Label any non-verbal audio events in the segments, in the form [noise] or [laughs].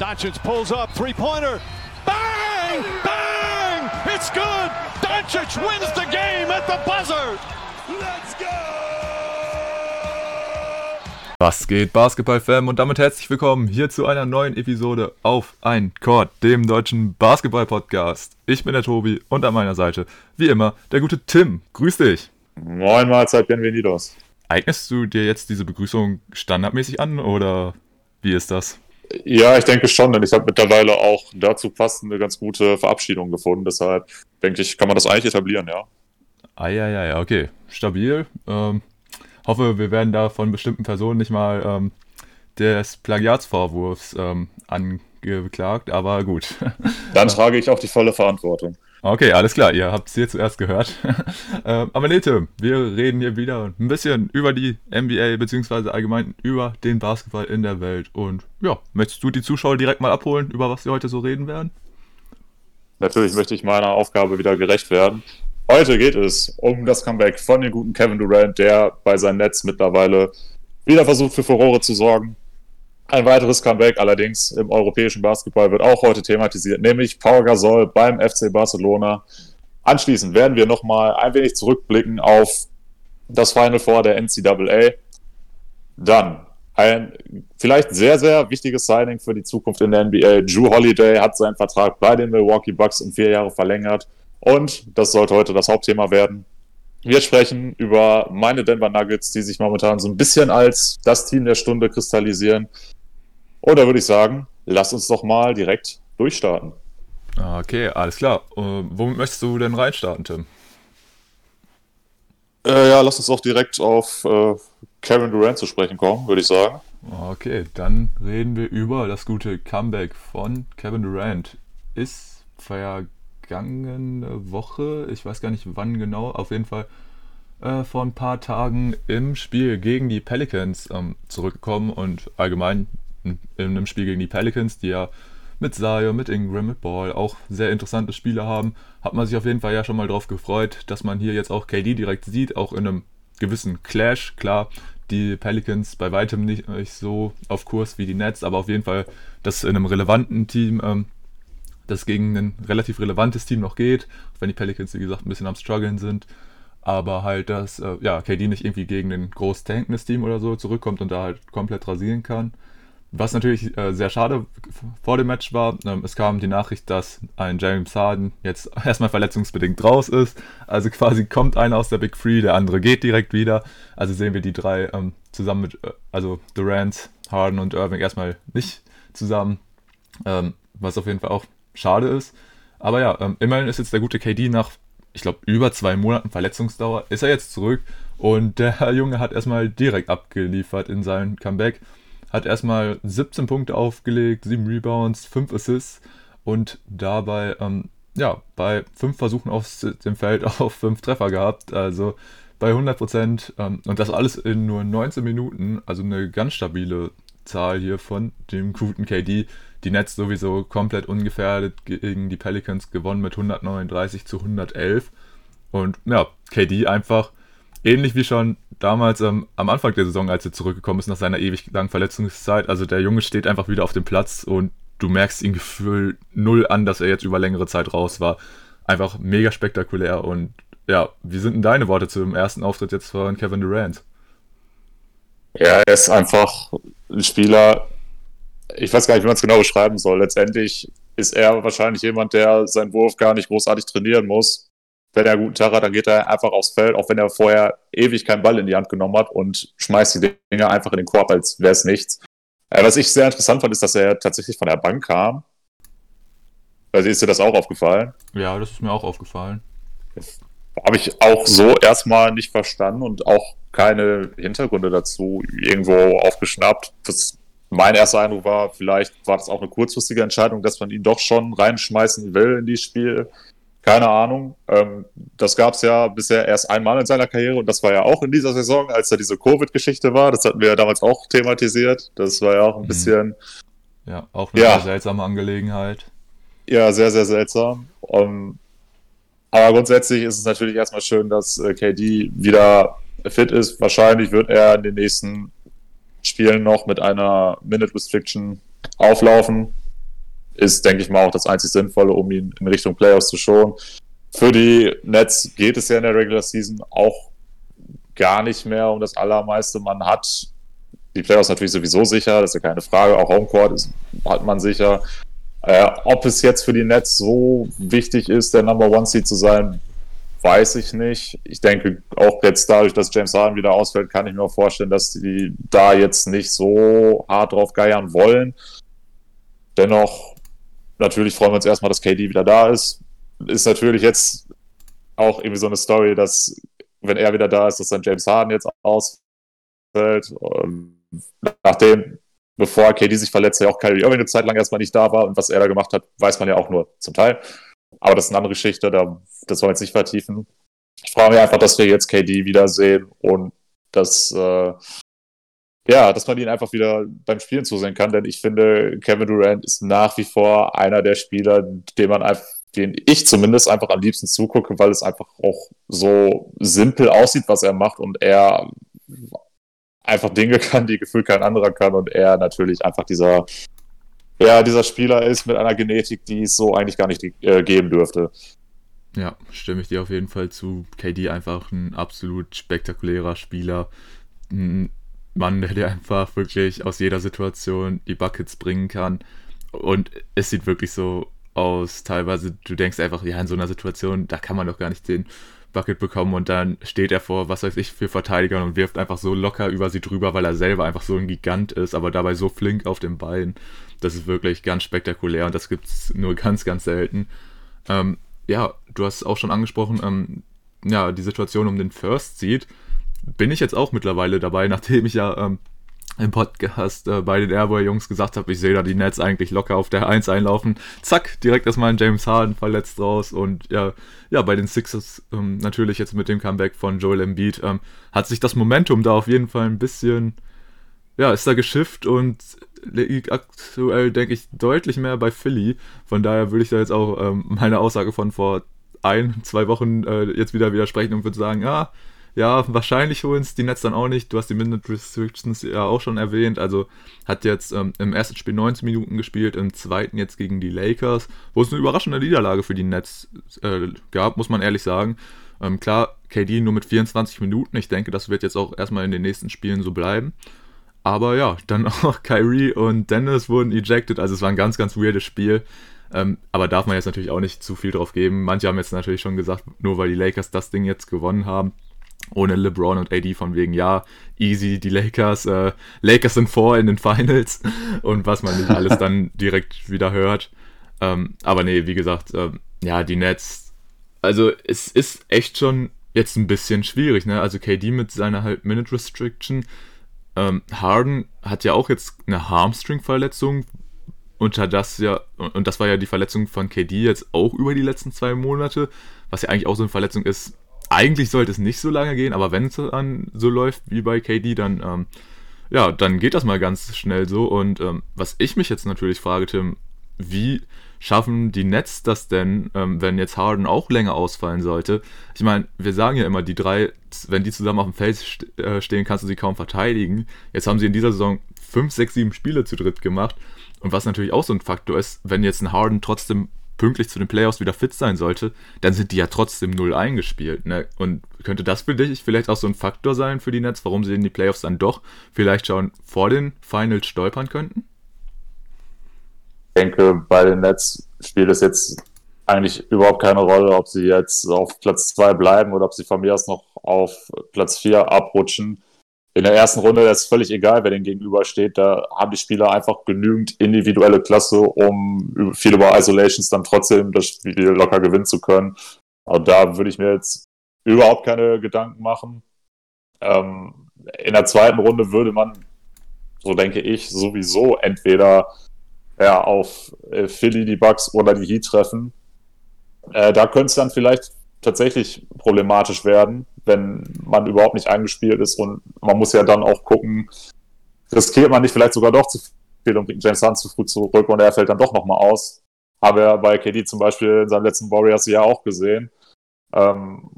Doncic pulls up, three-pointer. Bang! Bang! It's good! Doncic wins the game at the buzzer! Let's go! Was geht, Basketball-Fam? Und damit herzlich willkommen hier zu einer neuen Episode auf ein Court, dem deutschen Basketball-Podcast. Ich bin der Tobi und an meiner Seite, wie immer, der gute Tim. Grüß dich. Moin Mahlzeit, bienvenidos. Eignest du dir jetzt diese Begrüßung standardmäßig an oder wie ist das? Ja, ich denke schon, denn ich habe mittlerweile auch dazu passend eine ganz gute Verabschiedung gefunden. Deshalb denke ich, kann man das eigentlich etablieren, ja. Ah, ja, ja, ja, okay. Stabil. Ähm, hoffe, wir werden da von bestimmten Personen nicht mal ähm, des Plagiatsvorwurfs ähm, angeklagt, aber gut. Dann trage ich auch die volle Verantwortung. Okay, alles klar, ihr habt es hier zuerst gehört. [laughs] ähm, aber nee, Tim, wir reden hier wieder ein bisschen über die NBA, beziehungsweise allgemein über den Basketball in der Welt. Und ja, möchtest du die Zuschauer direkt mal abholen, über was wir heute so reden werden? Natürlich möchte ich meiner Aufgabe wieder gerecht werden. Heute geht es um das Comeback von dem guten Kevin Durant, der bei seinem Netz mittlerweile wieder versucht für Furore zu sorgen. Ein weiteres Comeback allerdings im europäischen Basketball wird auch heute thematisiert, nämlich Paul Gasol beim FC Barcelona. Anschließend werden wir nochmal ein wenig zurückblicken auf das Final Four der NCAA. Dann ein vielleicht sehr, sehr wichtiges Signing für die Zukunft in der NBA. Drew Holiday hat seinen Vertrag bei den Milwaukee Bucks um vier Jahre verlängert. Und das sollte heute das Hauptthema werden. Wir sprechen über meine Denver Nuggets, die sich momentan so ein bisschen als das Team der Stunde kristallisieren. Und da würde ich sagen, lass uns doch mal direkt durchstarten. Okay, alles klar. Uh, womit möchtest du denn reinstarten, Tim? Äh, ja, lass uns doch direkt auf äh, Kevin Durant zu sprechen kommen, würde ich sagen. Okay, dann reden wir über das gute Comeback von Kevin Durant. Ist vergangene Woche, ich weiß gar nicht wann genau, auf jeden Fall äh, vor ein paar Tagen im Spiel gegen die Pelicans ähm, zurückgekommen und allgemein in einem Spiel gegen die Pelicans, die ja mit Zion, mit Ingram, mit Ball auch sehr interessante Spiele haben, hat man sich auf jeden Fall ja schon mal drauf gefreut, dass man hier jetzt auch KD direkt sieht, auch in einem gewissen Clash. Klar, die Pelicans bei weitem nicht, nicht so auf Kurs wie die Nets, aber auf jeden Fall, dass in einem relevanten Team ähm, das gegen ein relativ relevantes Team noch geht, auch wenn die Pelicans, wie gesagt, ein bisschen am struggeln sind. Aber halt, dass äh, ja, KD nicht irgendwie gegen ein groß tankendes Team oder so zurückkommt und da halt komplett rasieren kann. Was natürlich äh, sehr schade vor dem Match war, ähm, es kam die Nachricht, dass ein James Harden jetzt [laughs] erstmal verletzungsbedingt raus ist. Also quasi kommt einer aus der Big Three, der andere geht direkt wieder. Also sehen wir die drei ähm, zusammen mit, äh, also Durant, Harden und Irving erstmal nicht zusammen. Ähm, was auf jeden Fall auch schade ist. Aber ja, ähm, immerhin ist jetzt der gute KD nach, ich glaube, über zwei Monaten Verletzungsdauer, ist er jetzt zurück. Und der Junge hat erstmal direkt abgeliefert in seinem Comeback hat erstmal 17 Punkte aufgelegt, 7 Rebounds, 5 Assists und dabei, ähm, ja, bei 5 Versuchen aus dem Feld [laughs] auf 5 Treffer gehabt. Also bei 100 Prozent ähm, und das alles in nur 19 Minuten. Also eine ganz stabile Zahl hier von dem guten KD. Die Nets sowieso komplett ungefährdet gegen die Pelicans gewonnen mit 139 zu 111. Und ja, KD einfach ähnlich wie schon damals ähm, am Anfang der Saison, als er zurückgekommen ist nach seiner ewig langen Verletzungszeit. Also der Junge steht einfach wieder auf dem Platz und du merkst ihm Gefühl null an, dass er jetzt über längere Zeit raus war. Einfach mega spektakulär und ja, wie sind denn deine Worte zum ersten Auftritt jetzt von Kevin Durant? Ja, er ist einfach ein Spieler, ich weiß gar nicht, wie man es genau beschreiben soll. Letztendlich ist er wahrscheinlich jemand, der seinen Wurf gar nicht großartig trainieren muss wenn er einen guten Tag hat, dann geht er einfach aufs Feld, auch wenn er vorher ewig keinen Ball in die Hand genommen hat und schmeißt die Dinge einfach in den Korb, als wäre es nichts. Äh, was ich sehr interessant fand, ist, dass er tatsächlich von der Bank kam. Also ist dir das auch aufgefallen? Ja, das ist mir auch aufgefallen. Habe ich auch so erstmal nicht verstanden und auch keine Hintergründe dazu irgendwo aufgeschnappt. Das, mein erster Eindruck war, vielleicht war das auch eine kurzfristige Entscheidung, dass man ihn doch schon reinschmeißen will in dieses Spiel. Keine Ahnung. Ähm, das gab es ja bisher erst einmal in seiner Karriere und das war ja auch in dieser Saison, als da diese Covid-Geschichte war. Das hatten wir ja damals auch thematisiert. Das war ja auch ein mhm. bisschen. Ja, auch eine ja. seltsame Angelegenheit. Ja, sehr, sehr seltsam. Um, ähm, aber grundsätzlich ist es natürlich erstmal schön, dass äh, KD wieder fit ist. Wahrscheinlich wird er in den nächsten Spielen noch mit einer Minute Restriction auflaufen. Ist, denke ich mal, auch das einzig Sinnvolle, um ihn in Richtung Playoffs zu schonen. Für die Nets geht es ja in der Regular Season auch gar nicht mehr um das Allermeiste. Man hat die Playoffs natürlich sowieso sicher, das ist ja keine Frage. Auch Homecourt ist, hat man sicher. Äh, ob es jetzt für die Nets so wichtig ist, der Number One Seed zu sein, weiß ich nicht. Ich denke, auch jetzt dadurch, dass James Harden wieder ausfällt, kann ich mir auch vorstellen, dass die da jetzt nicht so hart drauf geiern wollen. Dennoch, natürlich freuen wir uns erstmal, dass KD wieder da ist. Ist natürlich jetzt auch irgendwie so eine Story, dass, wenn er wieder da ist, dass dann James Harden jetzt ausfällt. Und nachdem, bevor KD sich verletzt, ja auch Kyrie Irving eine Zeit lang erstmal nicht da war und was er da gemacht hat, weiß man ja auch nur zum Teil. Aber das ist eine andere Geschichte, da, das wollen wir jetzt nicht vertiefen. Ich freue mich einfach, dass wir jetzt KD wiedersehen und dass, äh, ja, dass man ihn einfach wieder beim Spielen zusehen kann, denn ich finde, Kevin Durant ist nach wie vor einer der Spieler, den man einfach, den ich zumindest einfach am liebsten zugucke, weil es einfach auch so simpel aussieht, was er macht und er einfach Dinge [laughs] kann, die gefühlt kein anderer kann und er natürlich einfach dieser ja, dieser Spieler ist mit einer Genetik, die es so eigentlich gar nicht äh, geben dürfte. Ja, stimme ich dir auf jeden Fall zu. KD einfach ein absolut spektakulärer Spieler. Mann, der dir einfach wirklich aus jeder Situation die Buckets bringen kann. Und es sieht wirklich so aus, teilweise, du denkst einfach, ja, in so einer Situation, da kann man doch gar nicht den Bucket bekommen und dann steht er vor, was weiß ich, für Verteidigern und wirft einfach so locker über sie drüber, weil er selber einfach so ein Gigant ist, aber dabei so flink auf den Beinen. Das ist wirklich ganz spektakulär und das gibt es nur [laughs] ganz, ganz selten. Ähm, ja, du hast auch schon angesprochen, ähm, ja, die Situation um den First Seed. Bin ich jetzt auch mittlerweile dabei, nachdem ich ja ähm, im Podcast äh, bei den Airboy-Jungs gesagt habe, ich sehe da die Nets eigentlich locker auf der 1 einlaufen. Zack, direkt erstmal ein James Harden verletzt raus. Und ja, ja bei den Sixers ähm, natürlich jetzt mit dem Comeback von Joel Embiid ähm, hat sich das Momentum da auf jeden Fall ein bisschen, ja, ist da geschifft und liegt aktuell, denke ich, deutlich mehr bei Philly. Von daher würde ich da jetzt auch ähm, meine Aussage von vor ein, zwei Wochen äh, jetzt wieder widersprechen und würde sagen, ja, ja, wahrscheinlich holen es die Nets dann auch nicht. Du hast die Minute Restrictions ja auch schon erwähnt. Also hat jetzt ähm, im ersten Spiel 19 Minuten gespielt, im zweiten jetzt gegen die Lakers, wo es eine überraschende Niederlage für die Nets äh, gab, muss man ehrlich sagen. Ähm, klar, KD nur mit 24 Minuten. Ich denke, das wird jetzt auch erstmal in den nächsten Spielen so bleiben. Aber ja, dann [laughs] auch Kyrie und Dennis wurden ejected. Also es war ein ganz, ganz weirdes Spiel. Ähm, aber darf man jetzt natürlich auch nicht zu viel drauf geben. Manche haben jetzt natürlich schon gesagt, nur weil die Lakers das Ding jetzt gewonnen haben, ohne LeBron und AD von wegen, ja, easy, die Lakers, äh, Lakers sind vor in den Finals [laughs] und was man nicht alles dann [laughs] direkt wieder hört. Ähm, aber nee, wie gesagt, ähm, ja, die Nets, also es ist echt schon jetzt ein bisschen schwierig, ne? Also KD mit seiner halt Minute Restriction, ähm, Harden hat ja auch jetzt eine Harmstring-Verletzung, und das ja, und das war ja die Verletzung von KD jetzt auch über die letzten zwei Monate, was ja eigentlich auch so eine Verletzung ist, eigentlich sollte es nicht so lange gehen, aber wenn es dann so läuft wie bei KD, dann, ähm, ja, dann geht das mal ganz schnell so. Und ähm, was ich mich jetzt natürlich frage, Tim, wie schaffen die Nets das denn, ähm, wenn jetzt Harden auch länger ausfallen sollte? Ich meine, wir sagen ja immer, die drei, wenn die zusammen auf dem Feld äh, stehen, kannst du sie kaum verteidigen. Jetzt haben sie in dieser Saison 5, 6, 7 Spiele zu dritt gemacht. Und was natürlich auch so ein Faktor ist, wenn jetzt ein Harden trotzdem pünktlich zu den Playoffs wieder fit sein sollte, dann sind die ja trotzdem null eingespielt. Ne? Und könnte das für dich vielleicht auch so ein Faktor sein für die Nets, warum sie in die Playoffs dann doch vielleicht schon vor den Finals stolpern könnten? Ich denke, bei den Nets spielt es jetzt eigentlich überhaupt keine Rolle, ob sie jetzt auf Platz 2 bleiben oder ob sie von mir aus noch auf Platz 4 abrutschen in der ersten Runde ist völlig egal, wer den gegenübersteht. Da haben die Spieler einfach genügend individuelle Klasse, um viel über Isolations dann trotzdem das Spiel locker gewinnen zu können. Aber da würde ich mir jetzt überhaupt keine Gedanken machen. Ähm, in der zweiten Runde würde man, so denke ich, sowieso entweder ja, auf äh, Philly, die Bucks oder die Heat treffen. Äh, da könnte es dann vielleicht tatsächlich problematisch werden, wenn man überhaupt nicht eingespielt ist und man muss ja dann auch gucken, riskiert man nicht vielleicht sogar doch zu viel und bringt James Hunt zu früh zurück und er fällt dann doch nochmal aus. Haben wir bei KD zum Beispiel in seinem letzten Warriors ja auch gesehen. Ähm,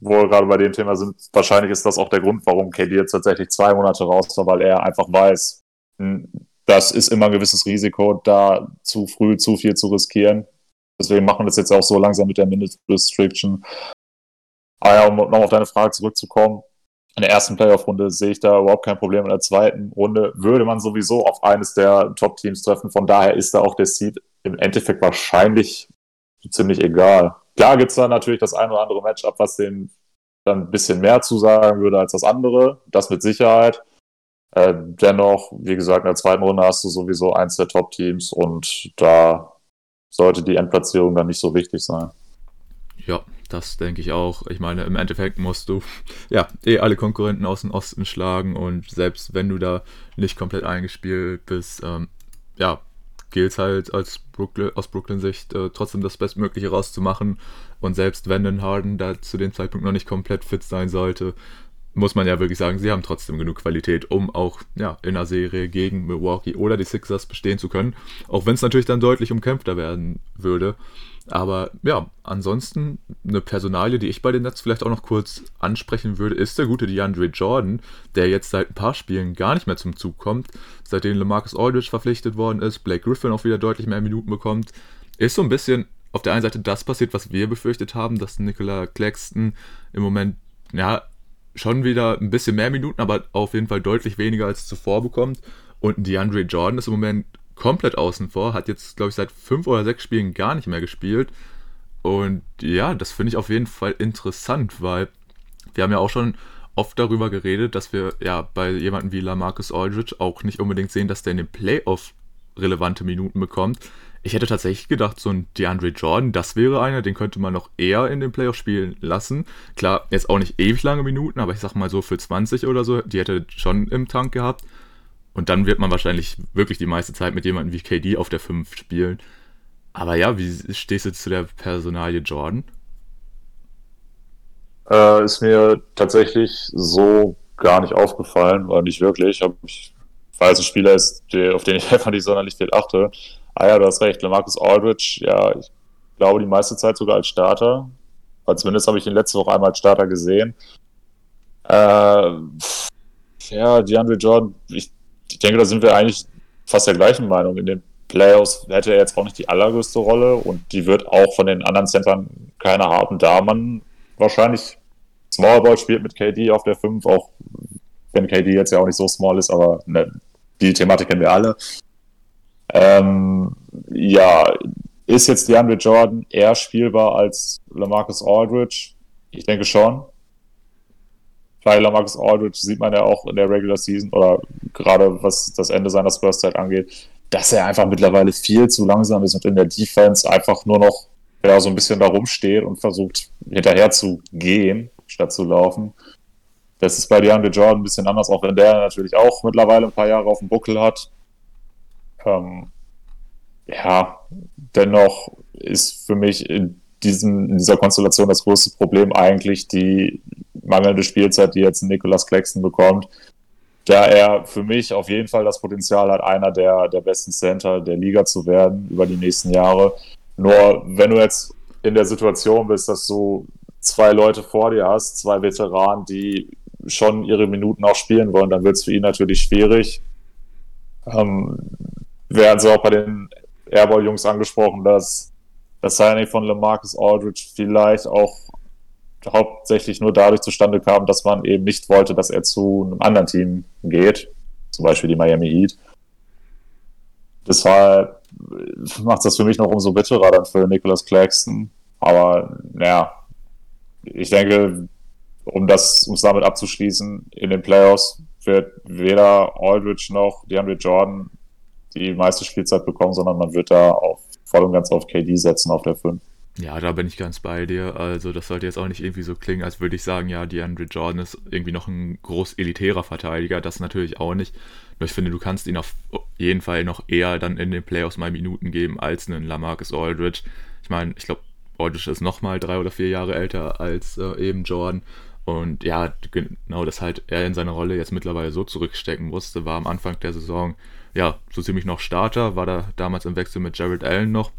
wo wir gerade bei dem Thema sind, wahrscheinlich ist das auch der Grund, warum KD jetzt tatsächlich zwei Monate raus war, weil er einfach weiß, hm, das ist immer ein gewisses Risiko, da zu früh zu viel zu riskieren. Deswegen machen wir das jetzt auch so langsam mit der Minute Restriction. Aber ja, um noch auf deine Frage zurückzukommen, in der ersten Playoff-Runde sehe ich da überhaupt kein Problem. In der zweiten Runde würde man sowieso auf eines der Top-Teams treffen. Von daher ist da auch der Seed im Endeffekt wahrscheinlich ziemlich egal. Klar gibt es da natürlich das ein oder andere Matchup, was den dann ein bisschen mehr zusagen würde als das andere. Das mit Sicherheit. Äh, dennoch, wie gesagt, in der zweiten Runde hast du sowieso eins der Top-Teams und da sollte die Endplatzierung dann nicht so wichtig sein. Ja, das denke ich auch. Ich meine, im Endeffekt musst du [laughs] ja eh alle Konkurrenten aus dem Osten schlagen und selbst wenn du da nicht komplett eingespielt bist, ähm, ja, gilt es halt als Brooklyn, aus Brooklyn-Sicht äh, trotzdem das Bestmögliche rauszumachen. Und selbst wenn den Harden da zu dem Zeitpunkt noch nicht komplett fit sein sollte, muss man ja wirklich sagen, sie haben trotzdem genug Qualität, um auch ja, in einer Serie gegen Milwaukee oder die Sixers bestehen zu können. Auch wenn es natürlich dann deutlich umkämpfter werden würde. Aber ja, ansonsten eine Personalie, die ich bei den Nets vielleicht auch noch kurz ansprechen würde, ist der gute DeAndre Jordan, der jetzt seit ein paar Spielen gar nicht mehr zum Zug kommt, seitdem LaMarcus Aldridge verpflichtet worden ist, Blake Griffin auch wieder deutlich mehr Minuten bekommt. Ist so ein bisschen auf der einen Seite das passiert, was wir befürchtet haben, dass Nicola Claxton im Moment ja schon wieder ein bisschen mehr Minuten, aber auf jeden Fall deutlich weniger als zuvor bekommt. Und DeAndre Jordan ist im Moment komplett außen vor, hat jetzt, glaube ich, seit fünf oder sechs Spielen gar nicht mehr gespielt. Und ja, das finde ich auf jeden Fall interessant, weil wir haben ja auch schon oft darüber geredet, dass wir ja bei jemandem wie Lamarcus Aldridge auch nicht unbedingt sehen, dass der in den Playoff relevante Minuten bekommt. Ich hätte tatsächlich gedacht, so ein DeAndre Jordan, das wäre einer, den könnte man noch eher in den Playoff spielen lassen. Klar, jetzt auch nicht ewig lange Minuten, aber ich sag mal so für 20 oder so, die hätte schon im Tank gehabt. Und dann wird man wahrscheinlich wirklich die meiste Zeit mit jemandem wie KD auf der 5 spielen. Aber ja, wie stehst du zu der Personalie Jordan? Äh, ist mir tatsächlich so gar nicht aufgefallen, oder nicht wirklich. Ich, weil es ein Spieler ist, der, auf den ich [laughs] einfach nicht sonderlich viel achte. Ah ja, du hast recht, Lamarcus Aldridge, ja, ich glaube die meiste Zeit sogar als Starter. Aber zumindest habe ich ihn letzte Woche einmal als Starter gesehen. Äh, ja, DeAndre Jordan, ich ich denke, da sind wir eigentlich fast der gleichen Meinung. In den Playoffs hätte er jetzt auch nicht die allergrößte Rolle und die wird auch von den anderen Centern keiner haben, da man wahrscheinlich Small Ball spielt mit KD auf der 5, auch wenn KD jetzt ja auch nicht so small ist, aber ne, die Thematik kennen wir alle. Ähm, ja, ist jetzt DeAndre Jordan eher spielbar als Lamarcus Aldridge? Ich denke schon bei Lamarcus Aldridge sieht man ja auch in der Regular Season oder gerade was das Ende seiner Spurs-Zeit angeht, dass er einfach mittlerweile viel zu langsam ist und in der Defense einfach nur noch ja, so ein bisschen da rumsteht und versucht hinterher zu gehen, statt zu laufen. Das ist bei DeAndre Jordan ein bisschen anders, auch wenn der natürlich auch mittlerweile ein paar Jahre auf dem Buckel hat. Ähm, ja, dennoch ist für mich in, diesem, in dieser Konstellation das größte Problem eigentlich die mangelnde Spielzeit, die jetzt Nicolas Claxton bekommt, da er für mich auf jeden Fall das Potenzial hat, einer der, der besten Center der Liga zu werden über die nächsten Jahre. Nur wenn du jetzt in der Situation bist, dass du zwei Leute vor dir hast, zwei Veteranen, die schon ihre Minuten auch spielen wollen, dann wird es für ihn natürlich schwierig. Ähm, wir hatten es auch bei den Airball-Jungs angesprochen, dass das Signing von LaMarcus Aldridge vielleicht auch hauptsächlich nur dadurch zustande kam, dass man eben nicht wollte, dass er zu einem anderen Team geht, zum Beispiel die Miami Heat. Deshalb macht das für mich noch umso bitterer dann für Nicholas Claxton. Aber naja, ich denke, um das, um es damit abzuschließen, in den Playoffs wird weder Aldridge noch DeAndre Jordan die meiste Spielzeit bekommen, sondern man wird da auf, voll und ganz auf KD setzen auf der 5. Ja, da bin ich ganz bei dir. Also, das sollte jetzt auch nicht irgendwie so klingen, als würde ich sagen, ja, DeAndre Jordan ist irgendwie noch ein groß elitärer Verteidiger. Das natürlich auch nicht. Nur ich finde, du kannst ihn auf jeden Fall noch eher dann in den Playoffs mal Minuten geben als einen Lamarcus Aldridge. Ich meine, ich glaube, Aldridge ist nochmal drei oder vier Jahre älter als äh, eben Jordan. Und ja, genau, dass halt er in seiner Rolle jetzt mittlerweile so zurückstecken musste, war am Anfang der Saison ja so ziemlich noch Starter, war da damals im Wechsel mit Jared Allen noch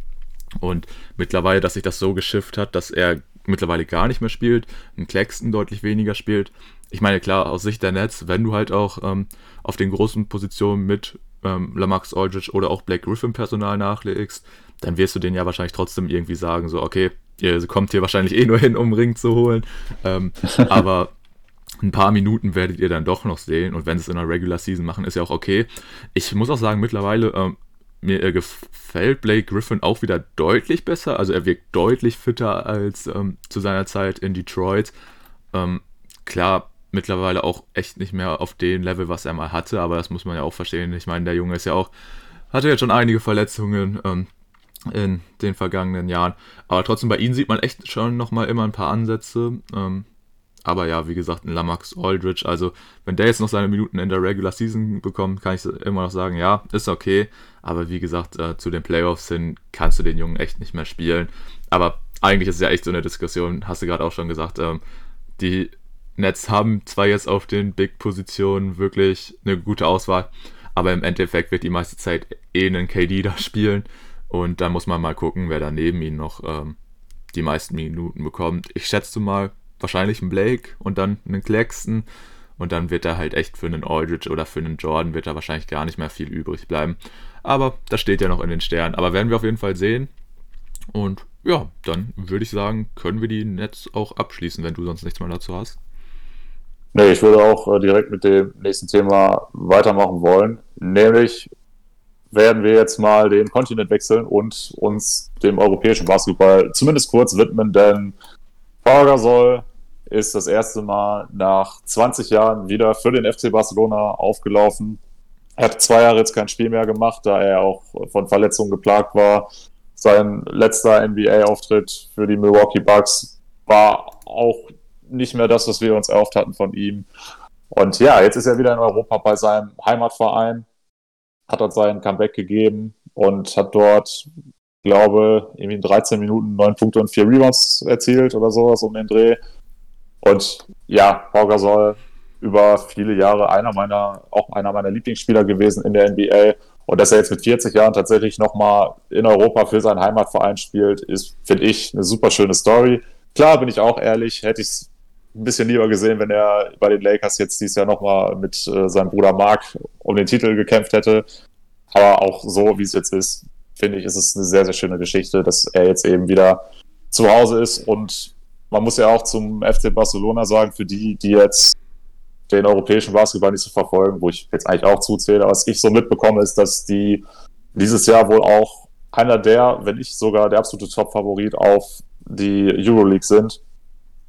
und mittlerweile, dass sich das so geschifft hat, dass er mittlerweile gar nicht mehr spielt, ein Claxton deutlich weniger spielt. Ich meine, klar, aus Sicht der Nets, wenn du halt auch ähm, auf den großen Positionen mit ähm, Lamax Aldridge oder auch Blake Griffin Personal nachlegst, dann wirst du denen ja wahrscheinlich trotzdem irgendwie sagen, so, okay, ihr kommt hier wahrscheinlich eh nur hin, um Ring zu holen. Ähm, [laughs] aber ein paar Minuten werdet ihr dann doch noch sehen. Und wenn sie es in der Regular Season machen, ist ja auch okay. Ich muss auch sagen, mittlerweile, ähm, mir äh, gefällt Blake Griffin auch wieder deutlich besser. Also er wirkt deutlich fitter als ähm, zu seiner Zeit in Detroit. Ähm, klar, mittlerweile auch echt nicht mehr auf dem Level, was er mal hatte, aber das muss man ja auch verstehen. Ich meine, der Junge ist ja auch, hatte jetzt schon einige Verletzungen ähm, in den vergangenen Jahren. Aber trotzdem, bei ihm sieht man echt schon nochmal immer ein paar Ansätze. Ähm, aber ja, wie gesagt, ein Lamax Aldridge, also wenn der jetzt noch seine Minuten in der Regular Season bekommt, kann ich immer noch sagen, ja, ist okay. Aber wie gesagt, äh, zu den Playoffs hin kannst du den Jungen echt nicht mehr spielen. Aber eigentlich ist es ja echt so eine Diskussion, hast du gerade auch schon gesagt. Ähm, die Nets haben zwar jetzt auf den Big-Positionen wirklich eine gute Auswahl, aber im Endeffekt wird die meiste Zeit eh einen KD da spielen. Und da muss man mal gucken, wer da neben ihm noch ähm, die meisten Minuten bekommt. Ich schätze mal, wahrscheinlich einen Blake und dann einen Claxton. Und dann wird da halt echt für einen Aldridge oder für einen Jordan wird da wahrscheinlich gar nicht mehr viel übrig bleiben. Aber das steht ja noch in den Sternen. Aber werden wir auf jeden Fall sehen. Und ja, dann würde ich sagen, können wir die Nets auch abschließen, wenn du sonst nichts mehr dazu hast. Nee, ich würde auch äh, direkt mit dem nächsten Thema weitermachen wollen. Nämlich werden wir jetzt mal den Kontinent wechseln und uns dem europäischen Basketball zumindest kurz widmen, denn Pau Gasol ist das erste Mal nach 20 Jahren wieder für den FC Barcelona aufgelaufen. Er hat zwei Jahre jetzt kein Spiel mehr gemacht, da er auch von Verletzungen geplagt war. Sein letzter NBA-Auftritt für die Milwaukee Bucks war auch nicht mehr das, was wir uns erhofft hatten von ihm. Und ja, jetzt ist er wieder in Europa bei seinem Heimatverein, hat dort sein Comeback gegeben und hat dort, glaube irgendwie in 13 Minuten 9 Punkte und 4 Rebounds erzielt oder sowas um den Dreh. Und ja, Pau Gasol über viele Jahre einer meiner, auch einer meiner Lieblingsspieler gewesen in der NBA. Und dass er jetzt mit 40 Jahren tatsächlich nochmal in Europa für seinen Heimatverein spielt, ist, finde ich, eine super schöne Story. Klar, bin ich auch ehrlich, hätte ich es ein bisschen lieber gesehen, wenn er bei den Lakers jetzt dieses Jahr nochmal mit äh, seinem Bruder Mark um den Titel gekämpft hätte. Aber auch so, wie es jetzt ist, finde ich, ist es eine sehr, sehr schöne Geschichte, dass er jetzt eben wieder zu Hause ist. Und man muss ja auch zum FC Barcelona sagen, für die, die jetzt den europäischen Basketball nicht so verfolgen, wo ich jetzt eigentlich auch zuzähle, was ich so mitbekomme, ist, dass die dieses Jahr wohl auch einer der, wenn nicht sogar der absolute Top-Favorit auf die Euroleague sind,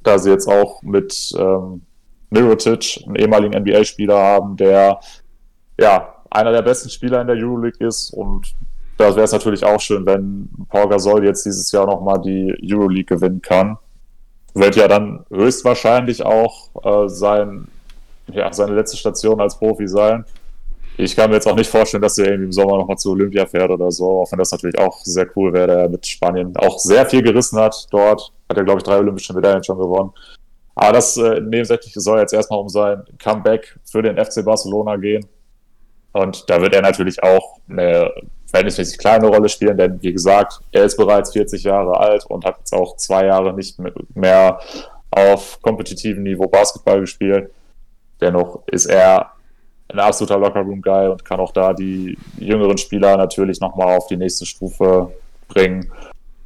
da sie jetzt auch mit ähm, Mirotic, einen ehemaligen NBA-Spieler haben, der ja einer der besten Spieler in der Euroleague ist und da wäre es natürlich auch schön, wenn Paul Gasol jetzt dieses Jahr nochmal die Euroleague gewinnen kann. Wird ja dann höchstwahrscheinlich auch äh, sein ja, seine letzte Station als Profi sein. Ich kann mir jetzt auch nicht vorstellen, dass er irgendwie im Sommer nochmal zu Olympia fährt oder so, auch wenn das natürlich auch sehr cool wäre, der mit Spanien auch sehr viel gerissen hat dort. Hat er, glaube ich, drei olympische Medaillen schon gewonnen. Aber das äh, nebensächlich soll jetzt erstmal um sein Comeback für den FC Barcelona gehen. Und da wird er natürlich auch eine verhältnismäßig kleine Rolle spielen, denn wie gesagt, er ist bereits 40 Jahre alt und hat jetzt auch zwei Jahre nicht mehr auf kompetitivem Niveau Basketball gespielt. Dennoch ist er ein absoluter Lockerroom-Guy und kann auch da die jüngeren Spieler natürlich nochmal auf die nächste Stufe bringen.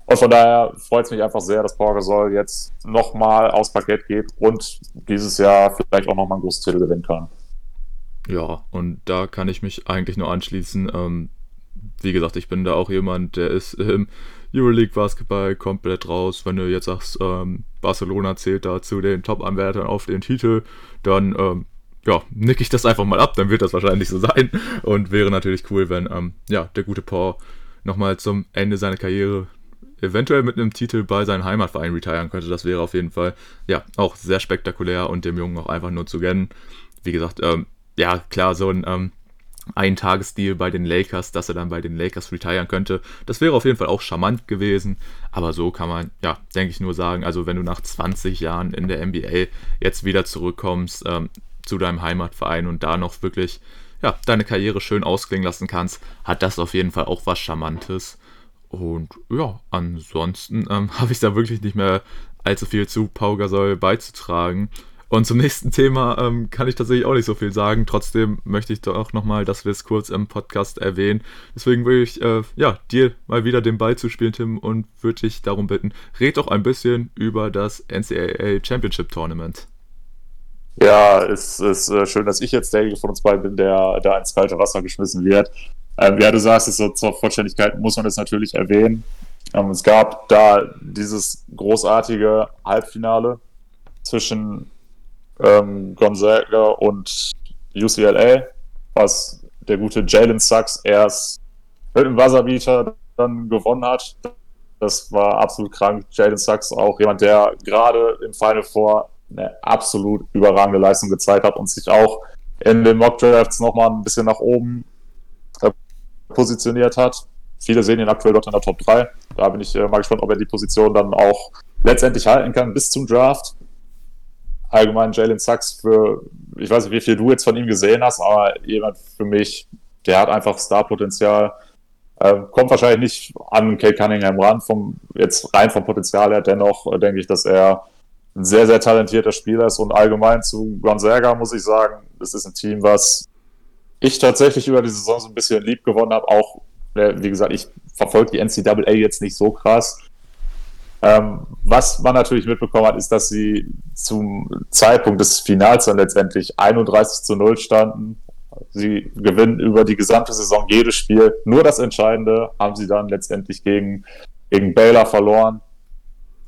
Und von daher freut es mich einfach sehr, dass Paul Gasol jetzt nochmal aufs Parkett geht und dieses Jahr vielleicht auch nochmal einen großen Titel gewinnen kann. Ja, und da kann ich mich eigentlich nur anschließen. Ähm, wie gesagt, ich bin da auch jemand, der ist im Euroleague Basketball komplett raus. Wenn du jetzt sagst, ähm, Barcelona zählt da zu den Top-Anwärtern auf den Titel, dann ähm, ja, nick ich das einfach mal ab, dann wird das wahrscheinlich so sein. Und wäre natürlich cool, wenn ähm, ja, der gute Paul nochmal zum Ende seiner Karriere eventuell mit einem Titel bei seinem Heimatverein retiren könnte. Das wäre auf jeden Fall ja auch sehr spektakulär und dem Jungen auch einfach nur zu gönnen. Wie gesagt, ähm, ja, klar, so ein ähm, Eintagesdeal bei den Lakers, dass er dann bei den Lakers retiren könnte. Das wäre auf jeden Fall auch charmant gewesen. Aber so kann man, ja, denke ich nur sagen, also wenn du nach 20 Jahren in der NBA jetzt wieder zurückkommst ähm, zu deinem Heimatverein und da noch wirklich, ja, deine Karriere schön ausklingen lassen kannst, hat das auf jeden Fall auch was Charmantes. Und ja, ansonsten ähm, [laughs] habe ich da wirklich nicht mehr allzu viel zu Pau Gasol beizutragen. Und zum nächsten Thema ähm, kann ich tatsächlich auch nicht so viel sagen. Trotzdem möchte ich doch nochmal, dass wir es kurz im Podcast erwähnen. Deswegen würde ich äh, ja, dir mal wieder den Ball zuspielen, Tim, und würde dich darum bitten, red doch ein bisschen über das NCAA Championship Tournament. Ja, es ist äh, schön, dass ich jetzt derjenige von uns beiden bin, der da ins kalte Wasser geschmissen wird. Ähm, ja, du sagst es so zur Vollständigkeit, muss man es natürlich erwähnen. Ähm, es gab da dieses großartige Halbfinale zwischen ähm, Gonzaga und UCLA, was der gute Jalen Sachs erst mit dem Wasserbeater dann gewonnen hat. Das war absolut krank. Jalen Sachs auch jemand, der gerade im Final Four eine absolut überragende Leistung gezeigt hat und sich auch in den Mock Drafts nochmal ein bisschen nach oben äh, positioniert hat. Viele sehen ihn aktuell dort in der Top 3. Da bin ich äh, mal gespannt, ob er die Position dann auch letztendlich halten kann bis zum Draft. Allgemein Jalen Sachs für, ich weiß nicht, wie viel du jetzt von ihm gesehen hast, aber jemand für mich, der hat einfach Starpotenzial. Ähm, kommt wahrscheinlich nicht an Kate Cunningham ran, vom, jetzt rein vom Potenzial her. Dennoch äh, denke ich, dass er ein sehr, sehr talentierter Spieler ist und allgemein zu Gonzaga muss ich sagen, das ist ein Team, was ich tatsächlich über die Saison so ein bisschen lieb gewonnen habe. Auch, äh, wie gesagt, ich verfolge die NCAA jetzt nicht so krass. Ähm, was man natürlich mitbekommen hat, ist, dass sie zum Zeitpunkt des Finals dann letztendlich 31 zu 0 standen. Sie gewinnen über die gesamte Saison jedes Spiel. Nur das Entscheidende haben sie dann letztendlich gegen, gegen Baylor verloren,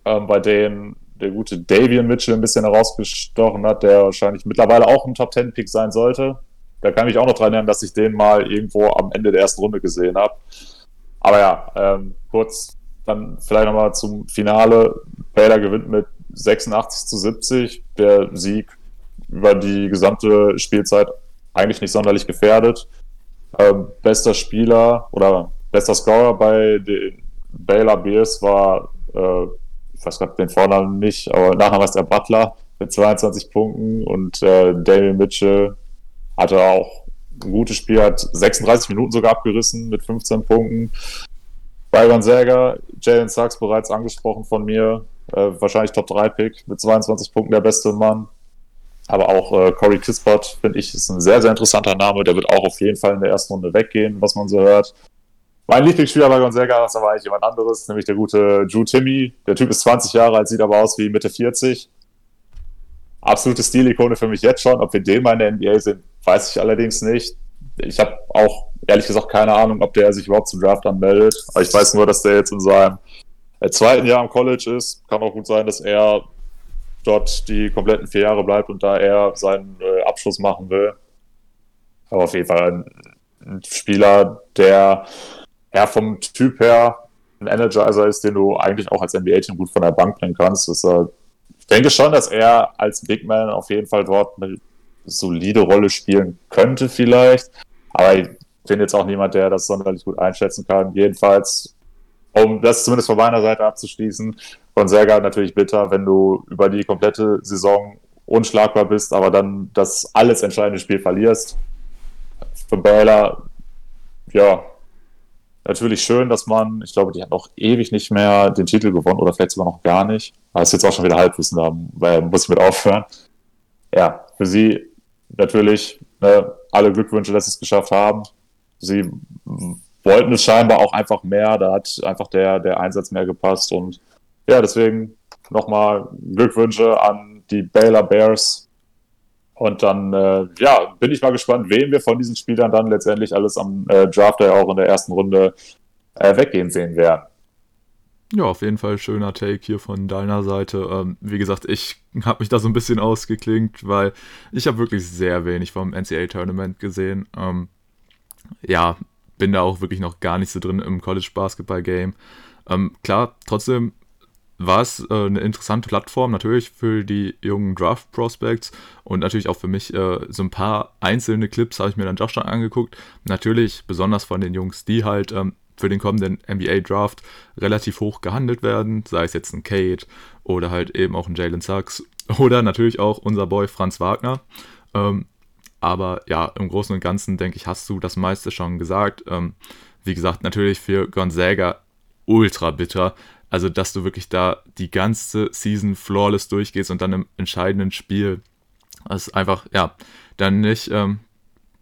ähm, bei denen der gute Davian Mitchell ein bisschen herausgestochen hat, der wahrscheinlich mittlerweile auch ein Top Ten Pick sein sollte. Da kann ich mich auch noch dran erinnern, dass ich den mal irgendwo am Ende der ersten Runde gesehen habe. Aber ja, ähm, kurz dann vielleicht nochmal zum Finale. Baylor gewinnt mit 86 zu 70. Der Sieg über die gesamte Spielzeit eigentlich nicht sonderlich gefährdet. Ähm, bester Spieler oder bester Scorer bei den Baylor Bears war äh, ich weiß gerade den Vornamen nicht, aber nachher es der Butler mit 22 Punkten und äh, Daniel Mitchell hatte auch ein gutes Spiel, hat 36 Minuten sogar abgerissen mit 15 Punkten. Byron Säger, Jalen Sachs bereits angesprochen von mir, äh, wahrscheinlich Top 3 Pick mit 22 Punkten der beste Mann. Aber auch äh, Corey Kispert, finde ich, ist ein sehr, sehr interessanter Name. Der wird auch auf jeden Fall in der ersten Runde weggehen, was man so hört. Mein Lieblingsspieler bei Gonzaga ist aber eigentlich jemand anderes, nämlich der gute Drew Timmy. Der Typ ist 20 Jahre alt, sieht aber aus wie Mitte 40. Absolute Stilikone für mich jetzt schon. Ob wir den mal in der NBA sind, weiß ich allerdings nicht. Ich habe auch ehrlich gesagt keine Ahnung, ob der sich überhaupt zum Draft anmeldet. Aber ich weiß nur, dass der jetzt in seinem äh, zweiten Jahr am College ist. Kann auch gut sein, dass er dort die kompletten vier Jahre bleibt und da er seinen äh, Abschluss machen will. Aber auf jeden Fall ein, Spieler, der ja, vom Typ her ein Energizer ist, den du eigentlich auch als NBA-Team gut von der Bank bringen kannst. Das, äh, ich denke schon, dass er als Big Man auf jeden Fall dort eine solide Rolle spielen könnte, vielleicht. Aber bin jetzt auch niemand, der das sonderlich gut einschätzen kann. Jedenfalls, um das zumindest von meiner Seite abzuschließen, von Serga natürlich bitter, wenn du über die komplette Saison unschlagbar bist, aber dann das alles entscheidende Spiel verlierst. Für Baylor, ja, natürlich schön, dass man, ich glaube, die hat noch ewig nicht mehr den Titel gewonnen oder vielleicht sogar noch gar nicht. Aber ist jetzt auch schon wieder Halbwissen, da muss ich mit aufhören. Ja, für sie natürlich ne, alle Glückwünsche, dass sie es geschafft haben. Sie wollten es scheinbar auch einfach mehr, da hat einfach der, der Einsatz mehr gepasst und ja, deswegen nochmal Glückwünsche an die Baylor Bears, und dann, äh, ja, bin ich mal gespannt, wen wir von diesen Spielern dann letztendlich alles am äh, Draft ja auch in der ersten Runde äh, weggehen sehen werden. Ja, auf jeden Fall schöner Take hier von deiner Seite. Ähm, wie gesagt, ich habe mich da so ein bisschen ausgeklingt, weil ich habe wirklich sehr wenig vom NCAA-Tournament gesehen. Ähm, ja, bin da auch wirklich noch gar nicht so drin im College-Basketball-Game. Ähm, klar, trotzdem war es äh, eine interessante Plattform, natürlich für die jungen Draft Prospects und natürlich auch für mich äh, so ein paar einzelne Clips habe ich mir dann doch schon angeguckt. Natürlich besonders von den Jungs, die halt ähm, für den kommenden NBA Draft relativ hoch gehandelt werden, sei es jetzt ein Kate oder halt eben auch ein Jalen Sachs oder natürlich auch unser Boy Franz Wagner. Ähm, aber ja, im Großen und Ganzen denke ich, hast du das meiste schon gesagt. Ähm, wie gesagt, natürlich für Gonzaga ultra bitter, Also, dass du wirklich da die ganze Season flawless durchgehst und dann im entscheidenden Spiel das einfach, ja, dann nicht ähm,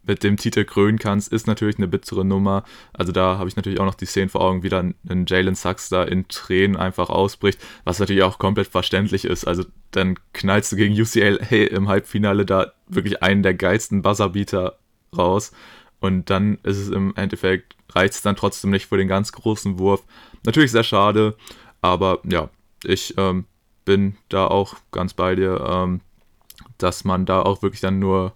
mit dem Titel krönen kannst, ist natürlich eine bittere Nummer. Also da habe ich natürlich auch noch die Szene vor Augen, wie dann ein Jalen Sachs da in Tränen einfach ausbricht, was natürlich auch komplett verständlich ist. Also dann knallst du gegen UCLA im Halbfinale da wirklich einen der geilsten Buzzerbeater raus und dann ist es im Endeffekt, reicht es dann trotzdem nicht für den ganz großen Wurf. Natürlich sehr schade, aber ja, ich ähm, bin da auch ganz bei dir, ähm, dass man da auch wirklich dann nur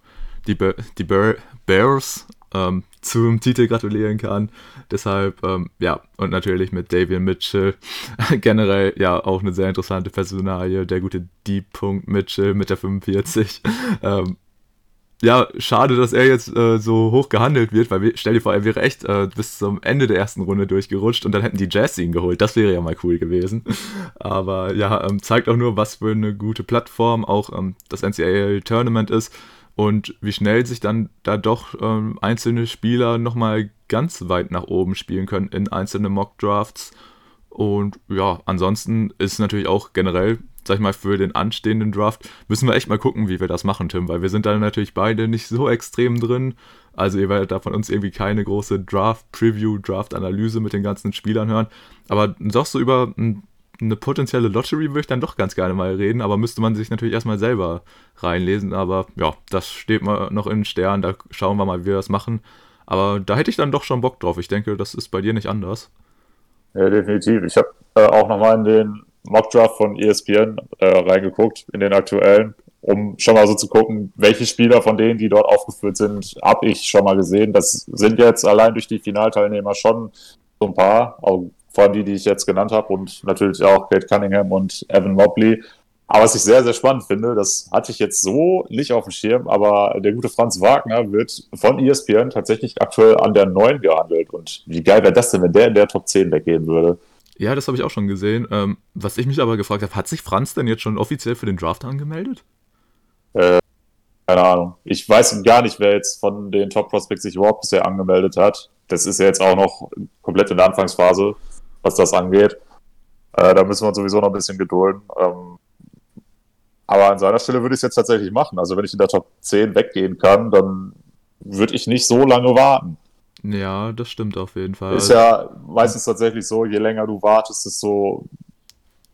die, Be die Bear Bears ähm, zum Titel gratulieren kann. Deshalb, ähm, ja, und natürlich mit Davian Mitchell. [laughs] Generell ja auch eine sehr interessante Personalie, der gute D. Mitchell mit der 45. [laughs] ähm, ja, schade, dass er jetzt äh, so hoch gehandelt wird, weil stell dir vor, er wäre echt äh, bis zum Ende der ersten Runde durchgerutscht und dann hätten die Jazz ihn geholt. Das wäre ja mal cool gewesen. [laughs] Aber ja, ähm, zeigt auch nur, was für eine gute Plattform auch ähm, das NCAA Tournament ist und wie schnell sich dann da doch ähm, einzelne Spieler nochmal ganz weit nach oben spielen können in einzelne Mock Drafts. Und ja, ansonsten ist natürlich auch generell sag ich mal, für den anstehenden Draft müssen wir echt mal gucken, wie wir das machen, Tim, weil wir sind da natürlich beide nicht so extrem drin. Also ihr werdet da von uns irgendwie keine große Draft-Preview, Draft-Analyse mit den ganzen Spielern hören. Aber doch so über eine potenzielle Lottery würde ich dann doch ganz gerne mal reden, aber müsste man sich natürlich erstmal selber reinlesen. Aber ja, das steht mal noch in den Sternen, da schauen wir mal, wie wir das machen. Aber da hätte ich dann doch schon Bock drauf. Ich denke, das ist bei dir nicht anders. Ja, definitiv. Ich habe äh, auch nochmal in den Mockdraft von ESPN äh, reingeguckt, in den aktuellen, um schon mal so zu gucken, welche Spieler von denen, die dort aufgeführt sind, habe ich schon mal gesehen. Das sind jetzt allein durch die Finalteilnehmer schon so ein paar, auch vor allem die, die ich jetzt genannt habe und natürlich auch Kate Cunningham und Evan Mobley. Aber was ich sehr, sehr spannend finde, das hatte ich jetzt so nicht auf dem Schirm, aber der gute Franz Wagner wird von ESPN tatsächlich aktuell an der 9 gehandelt. Und wie geil wäre das denn, wenn der in der Top 10 weggehen würde? Ja, das habe ich auch schon gesehen. Ähm, was ich mich aber gefragt habe, hat sich Franz denn jetzt schon offiziell für den Draft angemeldet? Äh, keine Ahnung. Ich weiß gar nicht, wer jetzt von den Top Prospects sich überhaupt bisher angemeldet hat. Das ist ja jetzt auch noch komplett in der Anfangsphase, was das angeht. Äh, da müssen wir uns sowieso noch ein bisschen gedulden. Ähm, aber an seiner Stelle würde ich es jetzt tatsächlich machen. Also wenn ich in der Top 10 weggehen kann, dann würde ich nicht so lange warten. Ja, das stimmt auf jeden Fall. Ist ja meistens tatsächlich so, je länger du wartest, desto,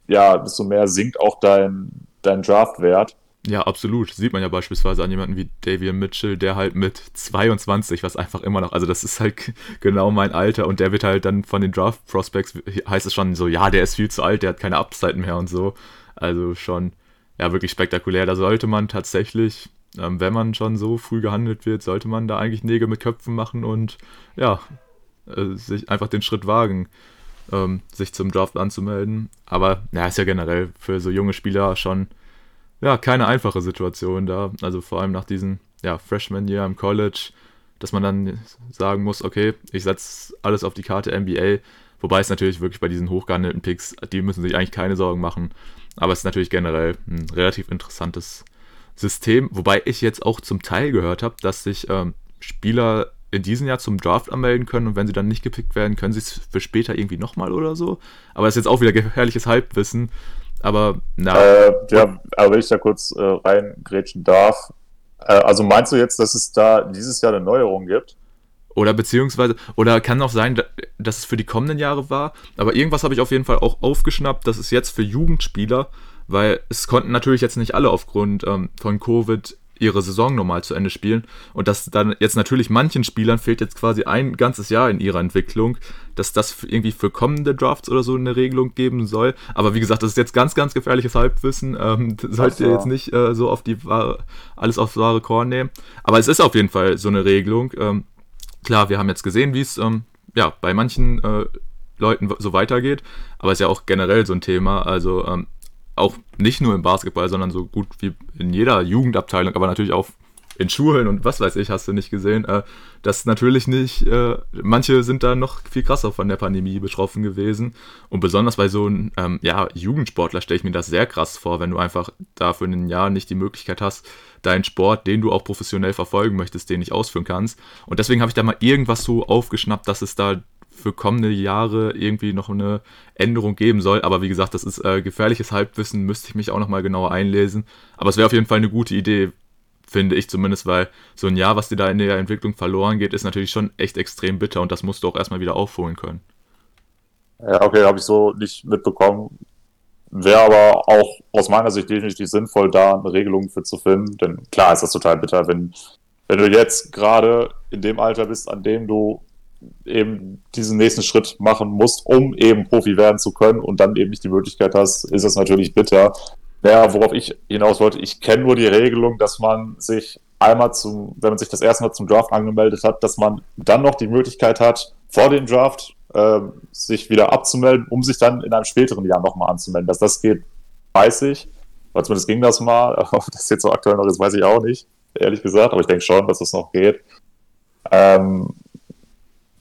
ja, desto mehr sinkt auch dein, dein Draftwert. Ja, absolut. Sieht man ja beispielsweise an jemanden wie Davian Mitchell, der halt mit 22, was einfach immer noch, also das ist halt [laughs] genau mein Alter und der wird halt dann von den Draft Prospects, heißt es schon so, ja, der ist viel zu alt, der hat keine Upside mehr und so. Also schon, ja, wirklich spektakulär. Da sollte man tatsächlich ähm, wenn man schon so früh gehandelt wird, sollte man da eigentlich Nägel mit Köpfen machen und ja, äh, sich einfach den Schritt wagen, ähm, sich zum Draft anzumelden. Aber ja, ist ja generell für so junge Spieler schon ja keine einfache Situation da. Also vor allem nach diesem ja, Freshman-Year im College, dass man dann sagen muss, okay, ich setze alles auf die Karte NBA. Wobei es natürlich wirklich bei diesen hochgehandelten Picks, die müssen sich eigentlich keine Sorgen machen. Aber es ist natürlich generell ein relativ interessantes System, wobei ich jetzt auch zum Teil gehört habe, dass sich ähm, Spieler in diesem Jahr zum Draft anmelden können und wenn sie dann nicht gepickt werden, können sie es für später irgendwie nochmal oder so. Aber das ist jetzt auch wieder gefährliches Halbwissen. Aber na. Äh, ja, aber wenn ich da kurz äh, reingrätschen darf. Äh, also meinst du jetzt, dass es da dieses Jahr eine Neuerung gibt? Oder beziehungsweise, oder kann auch sein, dass es für die kommenden Jahre war. Aber irgendwas habe ich auf jeden Fall auch aufgeschnappt, dass es jetzt für Jugendspieler weil es konnten natürlich jetzt nicht alle aufgrund ähm, von Covid ihre Saison normal zu Ende spielen und dass dann jetzt natürlich manchen Spielern fehlt jetzt quasi ein ganzes Jahr in ihrer Entwicklung, dass das irgendwie für kommende Drafts oder so eine Regelung geben soll. Aber wie gesagt, das ist jetzt ganz, ganz gefährliches Halbwissen. Ähm, [laughs] solltet ihr jetzt nicht äh, so auf die wahre, alles aufs wahre Korn nehmen. Aber es ist auf jeden Fall so eine Regelung. Ähm, klar, wir haben jetzt gesehen, wie es ähm, ja bei manchen äh, Leuten so weitergeht, aber es ist ja auch generell so ein Thema. Also ähm, auch nicht nur im Basketball, sondern so gut wie in jeder Jugendabteilung, aber natürlich auch in Schulen und was weiß ich, hast du nicht gesehen, äh, dass natürlich nicht, äh, manche sind da noch viel krasser von der Pandemie betroffen gewesen. Und besonders bei so einem ähm, ja, Jugendsportler stelle ich mir das sehr krass vor, wenn du einfach da für ein Jahr nicht die Möglichkeit hast, deinen Sport, den du auch professionell verfolgen möchtest, den nicht ausführen kannst. Und deswegen habe ich da mal irgendwas so aufgeschnappt, dass es da für kommende Jahre irgendwie noch eine Änderung geben soll. Aber wie gesagt, das ist äh, gefährliches Halbwissen, müsste ich mich auch nochmal genauer einlesen. Aber es wäre auf jeden Fall eine gute Idee, finde ich zumindest, weil so ein Jahr, was dir da in der Entwicklung verloren geht, ist natürlich schon echt extrem bitter und das musst du auch erstmal wieder aufholen können. Ja, okay, habe ich so nicht mitbekommen. Wäre aber auch aus meiner Sicht definitiv sinnvoll, da eine Regelung für zu finden. Denn klar ist das total bitter, wenn, wenn du jetzt gerade in dem Alter bist, an dem du eben diesen nächsten Schritt machen musst, um eben Profi werden zu können und dann eben nicht die Möglichkeit hast, ist es natürlich bitter. Ja, worauf ich hinaus wollte, ich kenne nur die Regelung, dass man sich einmal zum, wenn man sich das erste Mal zum Draft angemeldet hat, dass man dann noch die Möglichkeit hat, vor dem Draft äh, sich wieder abzumelden, um sich dann in einem späteren Jahr nochmal anzumelden. Dass das geht, weiß ich. Oder zumindest ging das mal. [laughs] Ob das jetzt so aktuell noch ist, weiß ich auch nicht, ehrlich gesagt. Aber ich denke schon, dass das noch geht. Ähm,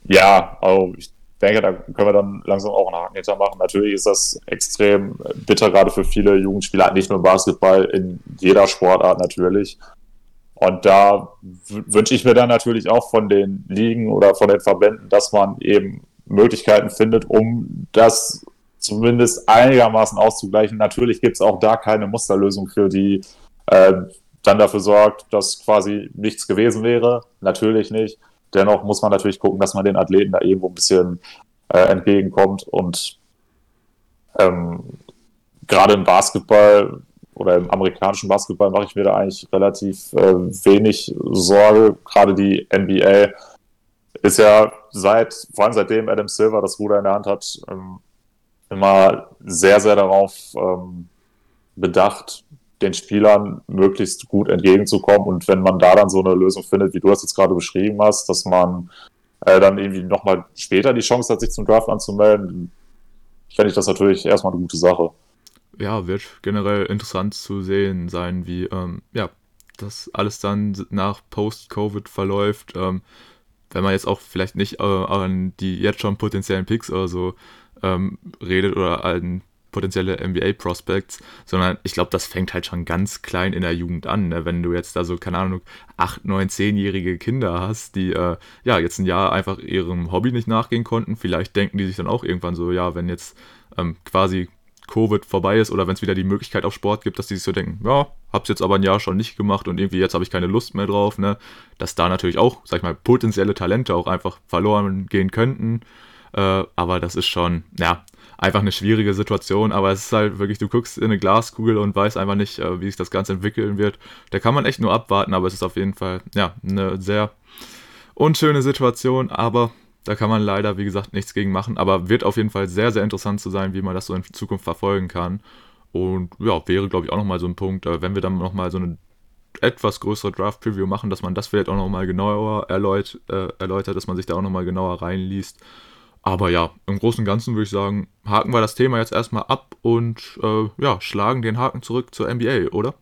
ja, also ich denke, da können wir dann langsam auch einen Haken hinter machen. Natürlich ist das extrem bitter, gerade für viele Jugendspieler, nicht nur im Basketball, in jeder Sportart natürlich. Und da wünsche ich mir dann natürlich auch von den Ligen oder von den Verbänden, dass man eben Möglichkeiten findet, um das zumindest einigermaßen auszugleichen. Natürlich gibt es auch da keine Musterlösung für, die äh, dann dafür sorgt, dass quasi nichts gewesen wäre. Natürlich nicht. Dennoch muss man natürlich gucken, dass man den Athleten da irgendwo ein bisschen äh, entgegenkommt. Und ähm, gerade im Basketball oder im amerikanischen Basketball mache ich mir da eigentlich relativ äh, wenig Sorge. Gerade die NBA ist ja seit, vor allem seitdem Adam Silver das Ruder in der Hand hat, ähm, immer sehr, sehr darauf ähm, bedacht, den Spielern möglichst gut entgegenzukommen. Und wenn man da dann so eine Lösung findet, wie du das jetzt gerade beschrieben hast, dass man äh, dann irgendwie nochmal später die Chance hat, sich zum Draft anzumelden, fände ich das natürlich erstmal eine gute Sache. Ja, wird generell interessant zu sehen sein, wie ähm, ja, das alles dann nach Post-Covid verläuft. Ähm, wenn man jetzt auch vielleicht nicht äh, an die jetzt schon potenziellen Picks oder so ähm, redet oder an potenzielle NBA-Prospects, sondern ich glaube, das fängt halt schon ganz klein in der Jugend an. Ne? Wenn du jetzt da so, keine Ahnung, 8, 9, 10-jährige Kinder hast, die äh, ja jetzt ein Jahr einfach ihrem Hobby nicht nachgehen konnten, vielleicht denken die sich dann auch irgendwann so, ja, wenn jetzt ähm, quasi Covid vorbei ist oder wenn es wieder die Möglichkeit auf Sport gibt, dass die sich so denken, ja, hab's jetzt aber ein Jahr schon nicht gemacht und irgendwie jetzt habe ich keine Lust mehr drauf, ne? Dass da natürlich auch, sag ich mal, potenzielle Talente auch einfach verloren gehen könnten. Äh, aber das ist schon, ja, einfach eine schwierige Situation, aber es ist halt wirklich, du guckst in eine Glaskugel und weißt einfach nicht, äh, wie sich das Ganze entwickeln wird. Da kann man echt nur abwarten, aber es ist auf jeden Fall, ja, eine sehr unschöne Situation, aber da kann man leider, wie gesagt, nichts gegen machen, aber wird auf jeden Fall sehr, sehr interessant zu sein, wie man das so in Zukunft verfolgen kann. Und ja, wäre, glaube ich, auch nochmal so ein Punkt, äh, wenn wir dann nochmal so eine etwas größere Draft-Preview machen, dass man das vielleicht auch nochmal genauer erläut äh, erläutert, dass man sich da auch nochmal genauer reinliest. Aber ja, im Großen und Ganzen würde ich sagen, haken wir das Thema jetzt erstmal ab und äh, ja, schlagen den Haken zurück zur NBA, oder?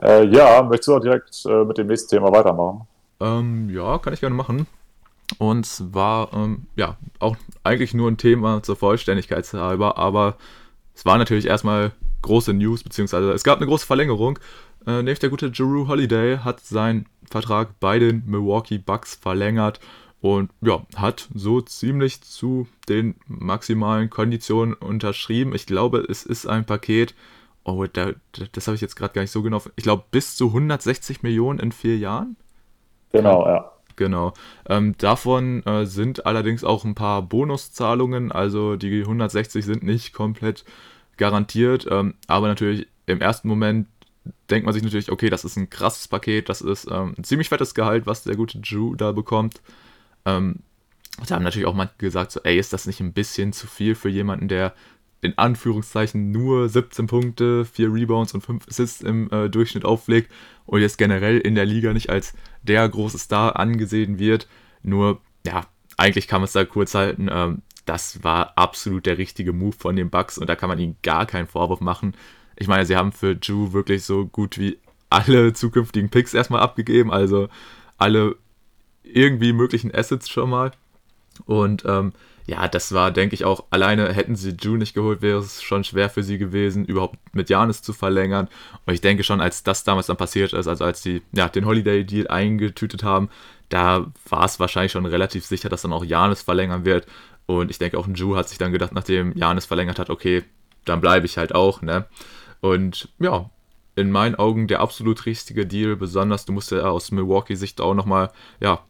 Äh, ja, möchtest du auch direkt äh, mit dem nächsten Thema weitermachen? Ähm, ja, kann ich gerne machen. Und zwar, ähm, ja, auch eigentlich nur ein Thema zur Vollständigkeit halber, aber es war natürlich erstmal große News, beziehungsweise es gab eine große Verlängerung. Äh, nämlich der gute Drew Holiday hat seinen Vertrag bei den Milwaukee Bucks verlängert und ja, hat so ziemlich zu den maximalen Konditionen unterschrieben. Ich glaube, es ist ein Paket, oh, da, das habe ich jetzt gerade gar nicht so genau, ich glaube bis zu 160 Millionen in vier Jahren. Genau, ja. Genau. Ähm, davon äh, sind allerdings auch ein paar Bonuszahlungen, also die 160 sind nicht komplett garantiert, ähm, aber natürlich im ersten Moment denkt man sich natürlich, okay, das ist ein krasses Paket, das ist ähm, ein ziemlich fettes Gehalt, was der gute Drew da bekommt. Ähm, da haben natürlich auch manche gesagt, so, ey, ist das nicht ein bisschen zu viel für jemanden, der in Anführungszeichen nur 17 Punkte, 4 Rebounds und 5 Assists im äh, Durchschnitt auflegt und jetzt generell in der Liga nicht als der große Star angesehen wird. Nur, ja, eigentlich kann man es da kurz halten. Ähm, das war absolut der richtige Move von den Bucks und da kann man ihnen gar keinen Vorwurf machen. Ich meine, sie haben für Drew wirklich so gut wie alle zukünftigen Picks erstmal abgegeben, also alle irgendwie möglichen Assets schon mal. Und ähm, ja, das war, denke ich, auch alleine hätten sie Ju nicht geholt, wäre es schon schwer für sie gewesen, überhaupt mit Janis zu verlängern. Und ich denke schon, als das damals dann passiert ist, also als sie ja, den Holiday-Deal eingetütet haben, da war es wahrscheinlich schon relativ sicher, dass dann auch Janis verlängern wird. Und ich denke auch, Ju hat sich dann gedacht, nachdem Janis verlängert hat, okay, dann bleibe ich halt auch, ne? Und ja, in meinen Augen der absolut richtige Deal, besonders du musst ja aus Milwaukee-Sicht auch nochmal, ja,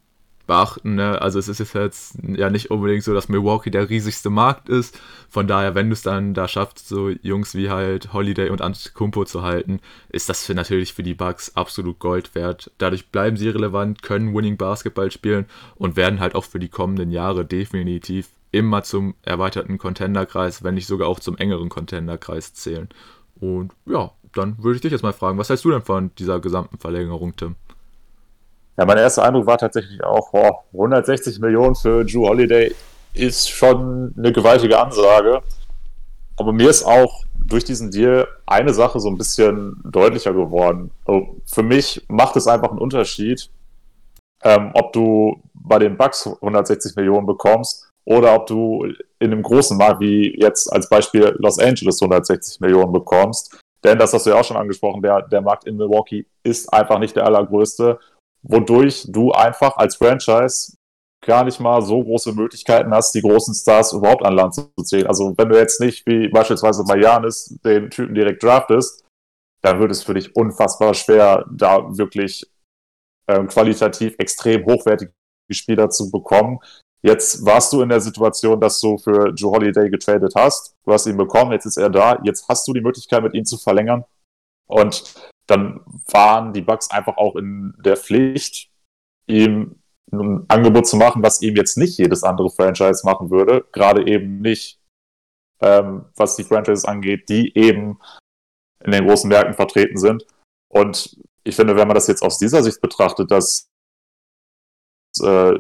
beachten. Ne? Also es ist jetzt ja nicht unbedingt so, dass Milwaukee der riesigste Markt ist. Von daher, wenn du es dann da schaffst, so Jungs wie halt Holiday und Antetokounmpo zu halten, ist das für natürlich für die Bucks absolut Gold wert. Dadurch bleiben sie relevant, können Winning Basketball spielen und werden halt auch für die kommenden Jahre definitiv immer zum erweiterten Contenderkreis, wenn nicht sogar auch zum engeren Contenderkreis zählen. Und ja, dann würde ich dich jetzt mal fragen, was hältst du denn von dieser gesamten Verlängerung, Tim? Ja, mein erster Eindruck war tatsächlich auch, boah, 160 Millionen für Drew Holiday ist schon eine gewaltige Ansage. Aber mir ist auch durch diesen Deal eine Sache so ein bisschen deutlicher geworden. Also für mich macht es einfach einen Unterschied, ähm, ob du bei den Bucks 160 Millionen bekommst oder ob du in einem großen Markt wie jetzt als Beispiel Los Angeles 160 Millionen bekommst. Denn das hast du ja auch schon angesprochen, der, der Markt in Milwaukee ist einfach nicht der allergrößte wodurch du einfach als Franchise gar nicht mal so große Möglichkeiten hast, die großen Stars überhaupt an Land zu ziehen. Also wenn du jetzt nicht wie beispielsweise Majanis den Typen direkt draftest, dann wird es für dich unfassbar schwer, da wirklich ähm, qualitativ extrem hochwertige Spieler zu bekommen. Jetzt warst du in der Situation, dass du für Joe Holiday getradet hast. Du hast ihn bekommen, jetzt ist er da. Jetzt hast du die Möglichkeit, mit ihm zu verlängern. Und dann waren die Bucks einfach auch in der Pflicht, ihm ein Angebot zu machen, was ihm jetzt nicht jedes andere Franchise machen würde. Gerade eben nicht, ähm, was die Franchises angeht, die eben in den großen Märkten vertreten sind. Und ich finde, wenn man das jetzt aus dieser Sicht betrachtet, dass äh,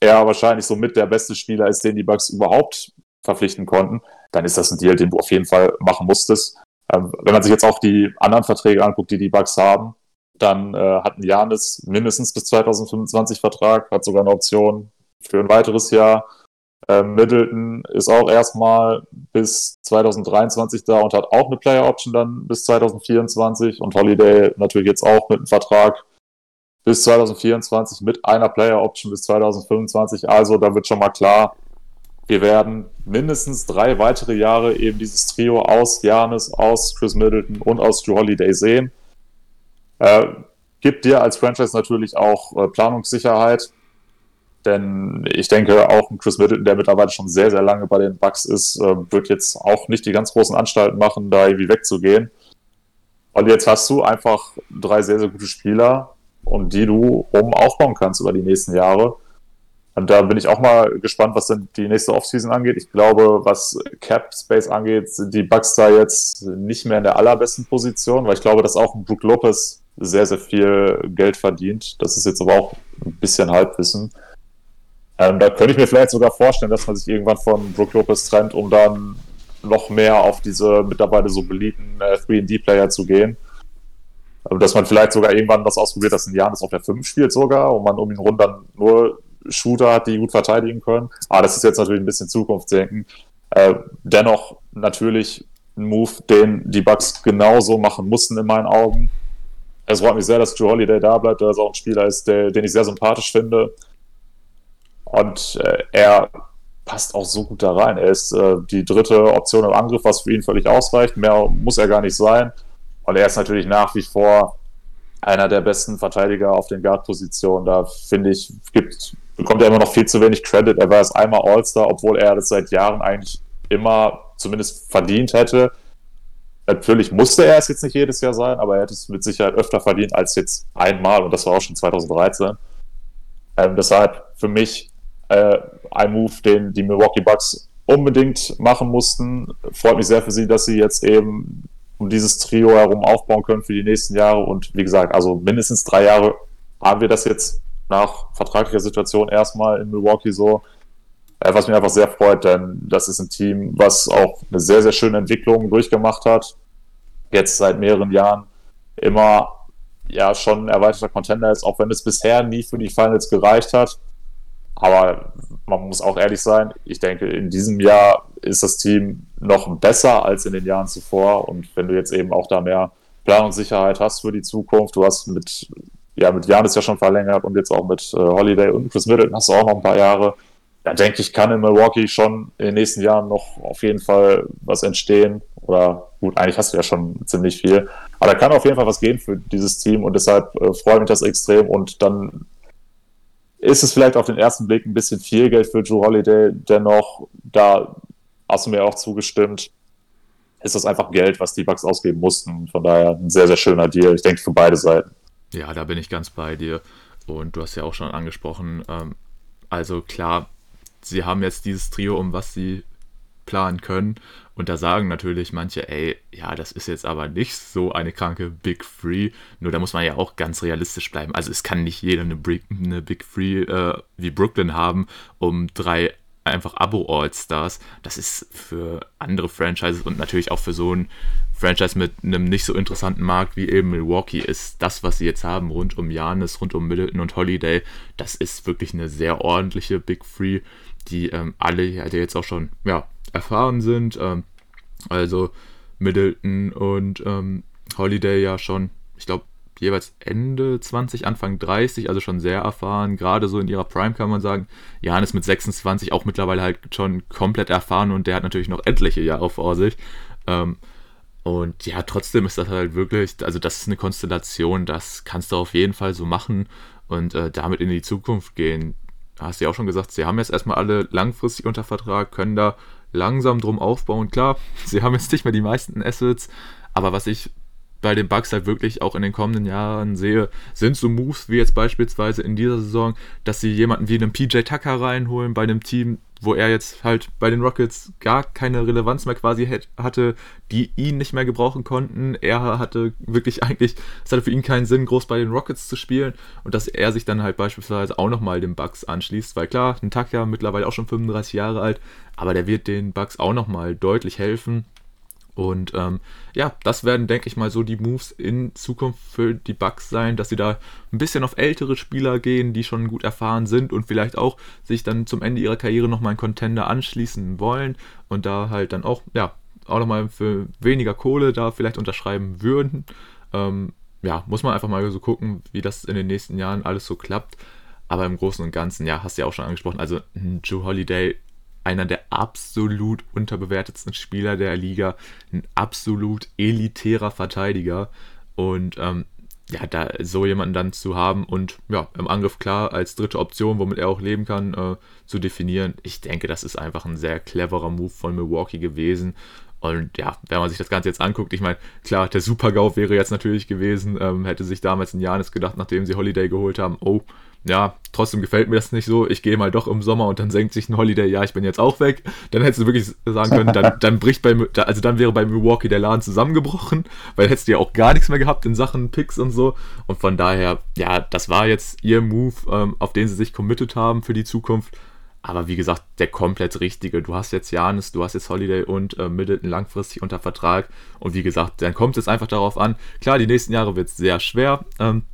er wahrscheinlich so mit der beste Spieler ist, den die Bucks überhaupt verpflichten konnten, dann ist das ein Deal, den du auf jeden Fall machen musstest. Ähm, wenn man sich jetzt auch die anderen Verträge anguckt, die die Bucks haben, dann äh, hat ein Janis mindestens bis 2025 Vertrag, hat sogar eine Option für ein weiteres Jahr. Ähm, Middleton ist auch erstmal bis 2023 da und hat auch eine Player Option dann bis 2024 und Holiday natürlich jetzt auch mit einem Vertrag bis 2024 mit einer Player Option bis 2025. Also da wird schon mal klar, wir werden mindestens drei weitere Jahre eben dieses Trio aus Janis, aus Chris Middleton und aus Drew Holiday sehen. Äh, gibt dir als Franchise natürlich auch äh, Planungssicherheit, denn ich denke, auch ein Chris Middleton, der mittlerweile schon sehr, sehr lange bei den Bucks ist, äh, wird jetzt auch nicht die ganz großen Anstalten machen, da irgendwie wegzugehen. Und jetzt hast du einfach drei sehr, sehr gute Spieler, um die du rum aufbauen kannst über die nächsten Jahre. Und da bin ich auch mal gespannt, was denn die nächste Offseason angeht. Ich glaube, was Cap Space angeht, sind die Bucks da jetzt nicht mehr in der allerbesten Position, weil ich glaube, dass auch Brook Lopez sehr, sehr viel Geld verdient. Das ist jetzt aber auch ein bisschen Halbwissen. Ähm, da könnte ich mir vielleicht sogar vorstellen, dass man sich irgendwann von Brook Lopez trennt, um dann noch mehr auf diese mittlerweile so beliebten äh, 3D-Player zu gehen. Also, dass man vielleicht sogar irgendwann was ausprobiert, dass ein das auf der 5 spielt sogar und man um ihn rum dann nur Shooter hat, die gut verteidigen können. Aber das ist jetzt natürlich ein bisschen Zukunftsdenken. Äh, dennoch natürlich ein Move, den die Bucks genauso machen mussten in meinen Augen. Es freut mich sehr, dass Joe Holiday da bleibt, der auch ein Spieler ist, der, den ich sehr sympathisch finde. Und äh, er passt auch so gut da rein. Er ist äh, die dritte Option im Angriff, was für ihn völlig ausreicht. Mehr muss er gar nicht sein. Und er ist natürlich nach wie vor einer der besten Verteidiger auf den Guard-Positionen. Da finde ich, gibt bekommt er immer noch viel zu wenig Credit. Er war erst einmal All-Star, obwohl er das seit Jahren eigentlich immer zumindest verdient hätte. Natürlich musste er es jetzt nicht jedes Jahr sein, aber er hätte es mit Sicherheit öfter verdient als jetzt einmal und das war auch schon 2013. Ähm, deshalb für mich äh, ein Move, den die Milwaukee Bucks unbedingt machen mussten. Freut mich sehr für sie, dass sie jetzt eben um dieses Trio herum aufbauen können für die nächsten Jahre und wie gesagt, also mindestens drei Jahre haben wir das jetzt nach vertraglicher Situation erstmal in Milwaukee so. Äh, was mich einfach sehr freut, denn das ist ein Team, was auch eine sehr, sehr schöne Entwicklung durchgemacht hat. Jetzt seit mehreren Jahren immer ja schon ein erweiterter Contender ist, auch wenn es bisher nie für die Finals gereicht hat. Aber man muss auch ehrlich sein, ich denke, in diesem Jahr ist das Team noch besser als in den Jahren zuvor. Und wenn du jetzt eben auch da mehr Planungssicherheit hast für die Zukunft, du hast mit, ja, mit Janis ja schon verlängert und jetzt auch mit äh, Holiday und Chris Middleton hast du auch noch ein paar Jahre. Da denke ich, kann in Milwaukee schon in den nächsten Jahren noch auf jeden Fall was entstehen. Oder gut, eigentlich hast du ja schon ziemlich viel. Aber da kann auf jeden Fall was gehen für dieses Team und deshalb äh, freue mich das extrem. Und dann ist es vielleicht auf den ersten Blick ein bisschen viel Geld für Drew Holiday. Dennoch, da hast du mir auch zugestimmt, ist das einfach Geld, was die Bucks ausgeben mussten. Von daher ein sehr, sehr schöner Deal. Ich denke für beide Seiten. Ja, da bin ich ganz bei dir. Und du hast ja auch schon angesprochen, ähm, also klar, sie haben jetzt dieses Trio, um was sie planen können. Und da sagen natürlich manche, ey, ja, das ist jetzt aber nicht so eine kranke Big Three. Nur da muss man ja auch ganz realistisch bleiben. Also es kann nicht jeder eine, Big, eine Big Three äh, wie Brooklyn haben, um drei einfach Abo-All-Stars. Das ist für andere Franchises und natürlich auch für so ein Franchise mit einem nicht so interessanten Markt wie eben Milwaukee ist das, was sie jetzt haben, rund um Janis, rund um Middleton und Holiday, das ist wirklich eine sehr ordentliche Big Three die ähm, alle die jetzt auch schon ja, erfahren sind. Ähm, also Middleton und ähm, Holiday ja schon, ich glaube, jeweils Ende 20, Anfang 30, also schon sehr erfahren, gerade so in ihrer Prime kann man sagen. Ist mit 26 auch mittlerweile halt schon komplett erfahren und der hat natürlich noch etliche Jahre vor sich. Ähm, und ja, trotzdem ist das halt wirklich, also das ist eine Konstellation, das kannst du auf jeden Fall so machen und äh, damit in die Zukunft gehen hast du ja auch schon gesagt, sie haben jetzt erstmal alle langfristig unter Vertrag, können da langsam drum aufbauen. Klar, [laughs] sie haben jetzt nicht mehr die meisten Assets, aber was ich bei den Bucks halt wirklich auch in den kommenden Jahren sehe, sind so Moves wie jetzt beispielsweise in dieser Saison, dass sie jemanden wie einen PJ Tucker reinholen bei einem Team, wo er jetzt halt bei den Rockets gar keine Relevanz mehr quasi hatte, die ihn nicht mehr gebrauchen konnten. Er hatte wirklich eigentlich, es hatte für ihn keinen Sinn, groß bei den Rockets zu spielen und dass er sich dann halt beispielsweise auch nochmal den Bucks anschließt, weil klar, ein Taka mittlerweile auch schon 35 Jahre alt, aber der wird den Bucks auch nochmal deutlich helfen und ähm, ja, das werden, denke ich mal, so die Moves in Zukunft für die Bucks sein, dass sie da ein bisschen auf ältere Spieler gehen, die schon gut erfahren sind und vielleicht auch sich dann zum Ende ihrer Karriere nochmal einen Contender anschließen wollen und da halt dann auch, ja, auch nochmal für weniger Kohle da vielleicht unterschreiben würden. Ähm, ja, muss man einfach mal so gucken, wie das in den nächsten Jahren alles so klappt. Aber im Großen und Ganzen, ja, hast du ja auch schon angesprochen, also Joe Holiday einer der absolut unterbewertetsten Spieler der Liga, ein absolut elitärer Verteidiger. Und ähm, ja, da so jemanden dann zu haben und ja, im Angriff klar als dritte Option, womit er auch leben kann, äh, zu definieren. Ich denke, das ist einfach ein sehr cleverer Move von Milwaukee gewesen. Und ja, wenn man sich das Ganze jetzt anguckt, ich meine, klar, der Super-GAU wäre jetzt natürlich gewesen, ähm, hätte sich damals ein Janis gedacht, nachdem sie Holiday geholt haben, oh, ja, trotzdem gefällt mir das nicht so, ich gehe mal doch im Sommer und dann senkt sich ein Holiday, ja, ich bin jetzt auch weg. Dann hättest du wirklich sagen können, dann, [laughs] dann bricht bei, also dann wäre bei Milwaukee der Laden zusammengebrochen, weil hättest du ja auch gar nichts mehr gehabt in Sachen Picks und so. Und von daher, ja, das war jetzt ihr Move, ähm, auf den sie sich committed haben für die Zukunft. Aber wie gesagt, der komplett richtige. Du hast jetzt Janis, du hast jetzt Holiday und äh, Middleton langfristig unter Vertrag. Und wie gesagt, dann kommt es einfach darauf an. Klar, die nächsten Jahre wird es sehr schwer, ähm,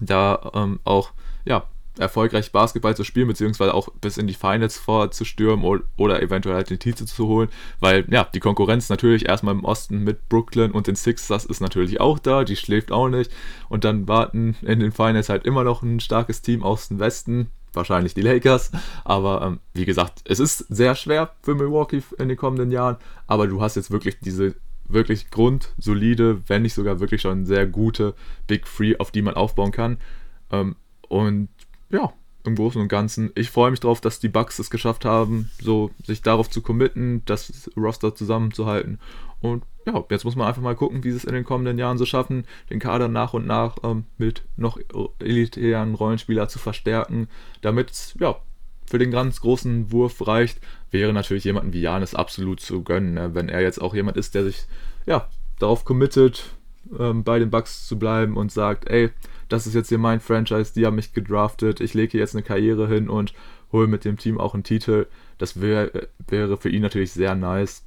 da ähm, auch ja, erfolgreich Basketball zu spielen, beziehungsweise auch bis in die Finals vorzustürmen oder, oder eventuell halt den Titel zu holen, weil ja, die Konkurrenz natürlich erstmal im Osten mit Brooklyn und den Sixers ist natürlich auch da, die schläft auch nicht und dann warten in den Finals halt immer noch ein starkes Team aus dem Westen, wahrscheinlich die Lakers, aber ähm, wie gesagt, es ist sehr schwer für Milwaukee in den kommenden Jahren, aber du hast jetzt wirklich diese wirklich grundsolide, wenn nicht sogar wirklich schon sehr gute Big Three, auf die man aufbauen kann. Ähm, und ja, im Großen und Ganzen, ich freue mich darauf, dass die Bucks es geschafft haben, so sich darauf zu committen, das Roster zusammenzuhalten. Und ja, jetzt muss man einfach mal gucken, wie sie es in den kommenden Jahren so schaffen, den Kader nach und nach ähm, mit noch elitären Rollenspieler zu verstärken, damit es ja, für den ganz großen Wurf reicht, wäre natürlich jemanden wie Janis absolut zu gönnen. Ne? Wenn er jetzt auch jemand ist, der sich ja, darauf committet, ähm, bei den Bucks zu bleiben und sagt, ey, das ist jetzt hier mein Franchise, die haben mich gedraftet, ich lege jetzt eine Karriere hin und hole mit dem Team auch einen Titel. Das wär, wäre für ihn natürlich sehr nice,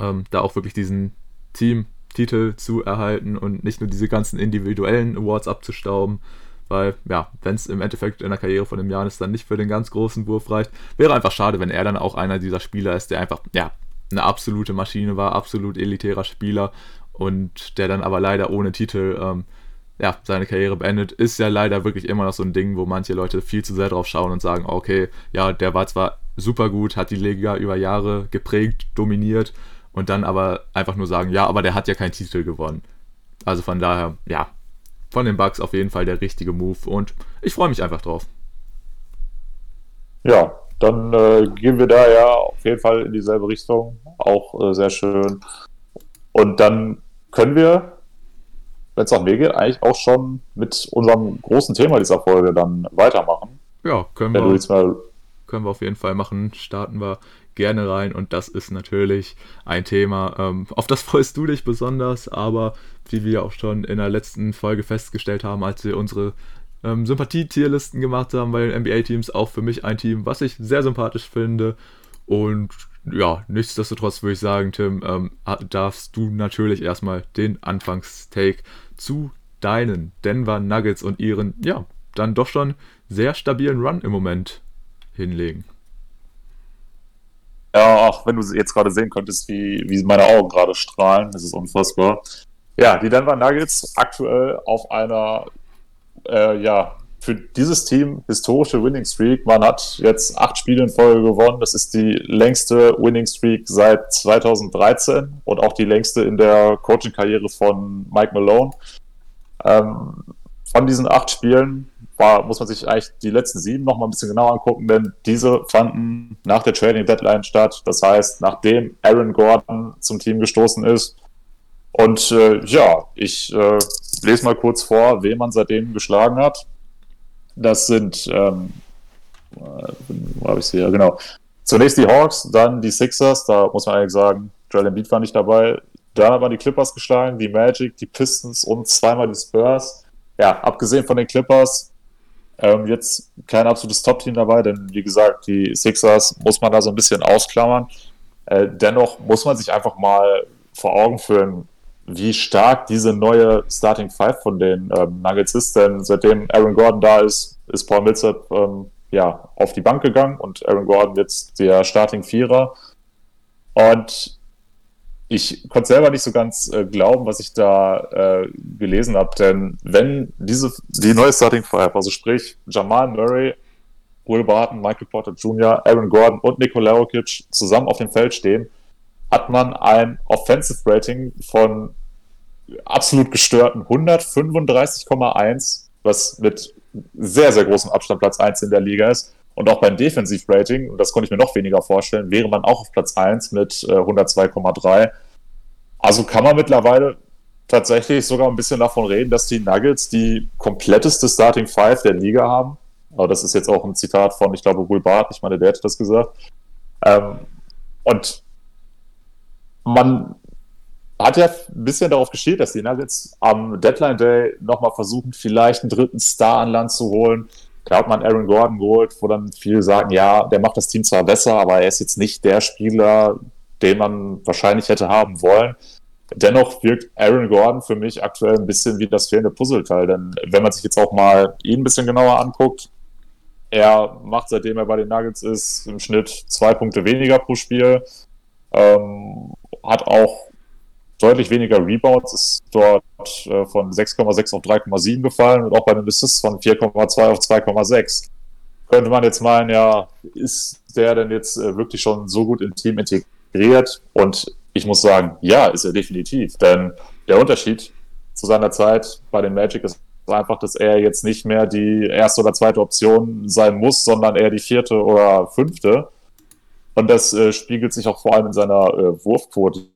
ähm, da auch wirklich diesen Team-Titel zu erhalten und nicht nur diese ganzen individuellen Awards abzustauben. weil, ja, wenn es im Endeffekt in der Karriere von dem Janis dann nicht für den ganz großen Wurf reicht, wäre einfach schade, wenn er dann auch einer dieser Spieler ist, der einfach, ja, eine absolute Maschine war, absolut elitärer Spieler und der dann aber leider ohne Titel ähm, ja, seine Karriere beendet, ist ja leider wirklich immer noch so ein Ding, wo manche Leute viel zu sehr drauf schauen und sagen, okay, ja, der war zwar super gut, hat die Liga über Jahre geprägt, dominiert und dann aber einfach nur sagen, ja, aber der hat ja keinen Titel gewonnen. Also von daher, ja, von den Bugs auf jeden Fall der richtige Move und ich freue mich einfach drauf. Ja, dann äh, gehen wir da ja auf jeden Fall in dieselbe Richtung. Auch äh, sehr schön. Und dann können wir wenn es nach mir geht, eigentlich auch schon mit unserem großen Thema dieser Folge dann weitermachen. Ja, können wir, mal... können wir auf jeden Fall machen. Starten wir gerne rein und das ist natürlich ein Thema, ähm, auf das freust du dich besonders, aber wie wir auch schon in der letzten Folge festgestellt haben, als wir unsere ähm, Sympathie-Tierlisten gemacht haben bei den NBA-Teams, auch für mich ein Team, was ich sehr sympathisch finde und ja, nichtsdestotrotz würde ich sagen, Tim, ähm, darfst du natürlich erstmal den Anfangstake zu deinen Denver Nuggets und ihren, ja, dann doch schon sehr stabilen Run im Moment hinlegen. Ja, auch wenn du jetzt gerade sehen könntest, wie, wie meine Augen gerade strahlen, das ist unfassbar. Ja, die Denver Nuggets aktuell auf einer, äh, ja, für dieses Team historische Winning Streak. Man hat jetzt acht Spiele in Folge gewonnen. Das ist die längste Winning Streak seit 2013 und auch die längste in der Coaching-Karriere von Mike Malone. Ähm, von diesen acht Spielen war, muss man sich eigentlich die letzten sieben noch mal ein bisschen genauer angucken, denn diese fanden nach der Trading Deadline statt. Das heißt, nachdem Aaron Gordon zum Team gestoßen ist. Und äh, ja, ich äh, lese mal kurz vor, wen man seitdem geschlagen hat. Das sind, ähm, wo habe ich sie? Ja, genau. Zunächst die Hawks, dann die Sixers, da muss man eigentlich sagen, Joel Embiid war nicht dabei. Dann waren die Clippers geschlagen, die Magic, die Pistons und zweimal die Spurs. Ja, abgesehen von den Clippers, ähm, jetzt kein absolutes Top-Team dabei, denn wie gesagt, die Sixers muss man da so ein bisschen ausklammern. Äh, dennoch muss man sich einfach mal vor Augen führen, wie stark diese neue Starting Five von den ähm, Nuggets ist, denn seitdem Aaron Gordon da ist, ist Paul Millsap ähm, ja, auf die Bank gegangen und Aaron Gordon jetzt der Starting Vierer. Und ich konnte selber nicht so ganz äh, glauben, was ich da äh, gelesen habe, denn wenn diese die neue Starting Five, also sprich Jamal Murray, Will Barton, Michael Porter Jr., Aaron Gordon und Nikola Jokic zusammen auf dem Feld stehen, hat man ein Offensive Rating von absolut gestörten 135,1, was mit sehr, sehr großem Abstand Platz 1 in der Liga ist. Und auch beim Defensive Rating, und das konnte ich mir noch weniger vorstellen, wäre man auch auf Platz 1 mit äh, 102,3. Also kann man mittlerweile tatsächlich sogar ein bisschen davon reden, dass die Nuggets die kompletteste Starting Five der Liga haben. Aber das ist jetzt auch ein Zitat von, ich glaube, Will Barth, ich meine, der hätte das gesagt. Ähm, und man hat ja ein bisschen darauf geschielt, dass die Nuggets am Deadline Day nochmal versuchen, vielleicht einen dritten Star an Land zu holen. Da hat man Aaron Gordon geholt, wo dann viele sagen, ja, der macht das Team zwar besser, aber er ist jetzt nicht der Spieler, den man wahrscheinlich hätte haben wollen. Dennoch wirkt Aaron Gordon für mich aktuell ein bisschen wie das fehlende Puzzleteil, denn wenn man sich jetzt auch mal ihn ein bisschen genauer anguckt, er macht, seitdem er bei den Nuggets ist, im Schnitt zwei Punkte weniger pro Spiel. Ähm, hat auch deutlich weniger Rebounds, ist dort äh, von 6,6 auf 3,7 gefallen und auch bei den Assists von 4,2 auf 2,6. Könnte man jetzt meinen, ja, ist der denn jetzt äh, wirklich schon so gut im Team integriert? Und ich muss sagen, ja, ist er definitiv. Denn der Unterschied zu seiner Zeit bei den Magic ist einfach, dass er jetzt nicht mehr die erste oder zweite Option sein muss, sondern eher die vierte oder fünfte. Und das äh, spiegelt sich auch vor allem in seiner äh, Wurfquote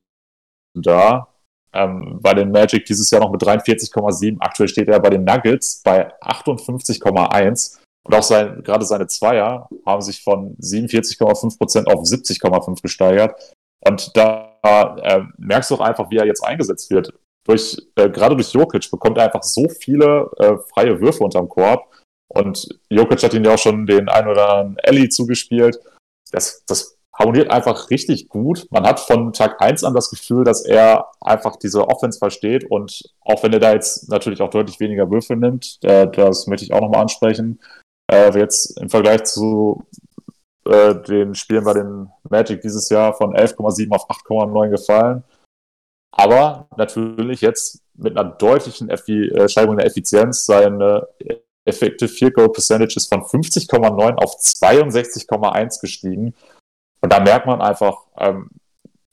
da. Ähm, bei den Magic dieses Jahr noch mit 43,7. Aktuell steht er bei den Nuggets bei 58,1. Und auch sein, gerade seine Zweier haben sich von 47,5% auf 70,5 gesteigert. Und da äh, merkst du auch einfach, wie er jetzt eingesetzt wird. Durch, äh, gerade durch Jokic bekommt er einfach so viele äh, freie Würfe unterm Korb. Und Jokic hat ihn ja auch schon den ein oder anderen Ellie zugespielt das, das harmoniert einfach richtig gut. Man hat von Tag 1 an das Gefühl, dass er einfach diese Offense versteht und auch wenn er da jetzt natürlich auch deutlich weniger Würfel nimmt, äh, das möchte ich auch nochmal ansprechen, äh, jetzt im Vergleich zu äh, den Spielen bei den Magic dieses Jahr von 11,7 auf 8,9 gefallen. Aber natürlich jetzt mit einer deutlichen Effi äh, Steigerung der Effizienz seine Effective Field Goal Percentage ist von 50,9 auf 62,1 gestiegen. Und da merkt man einfach, ähm,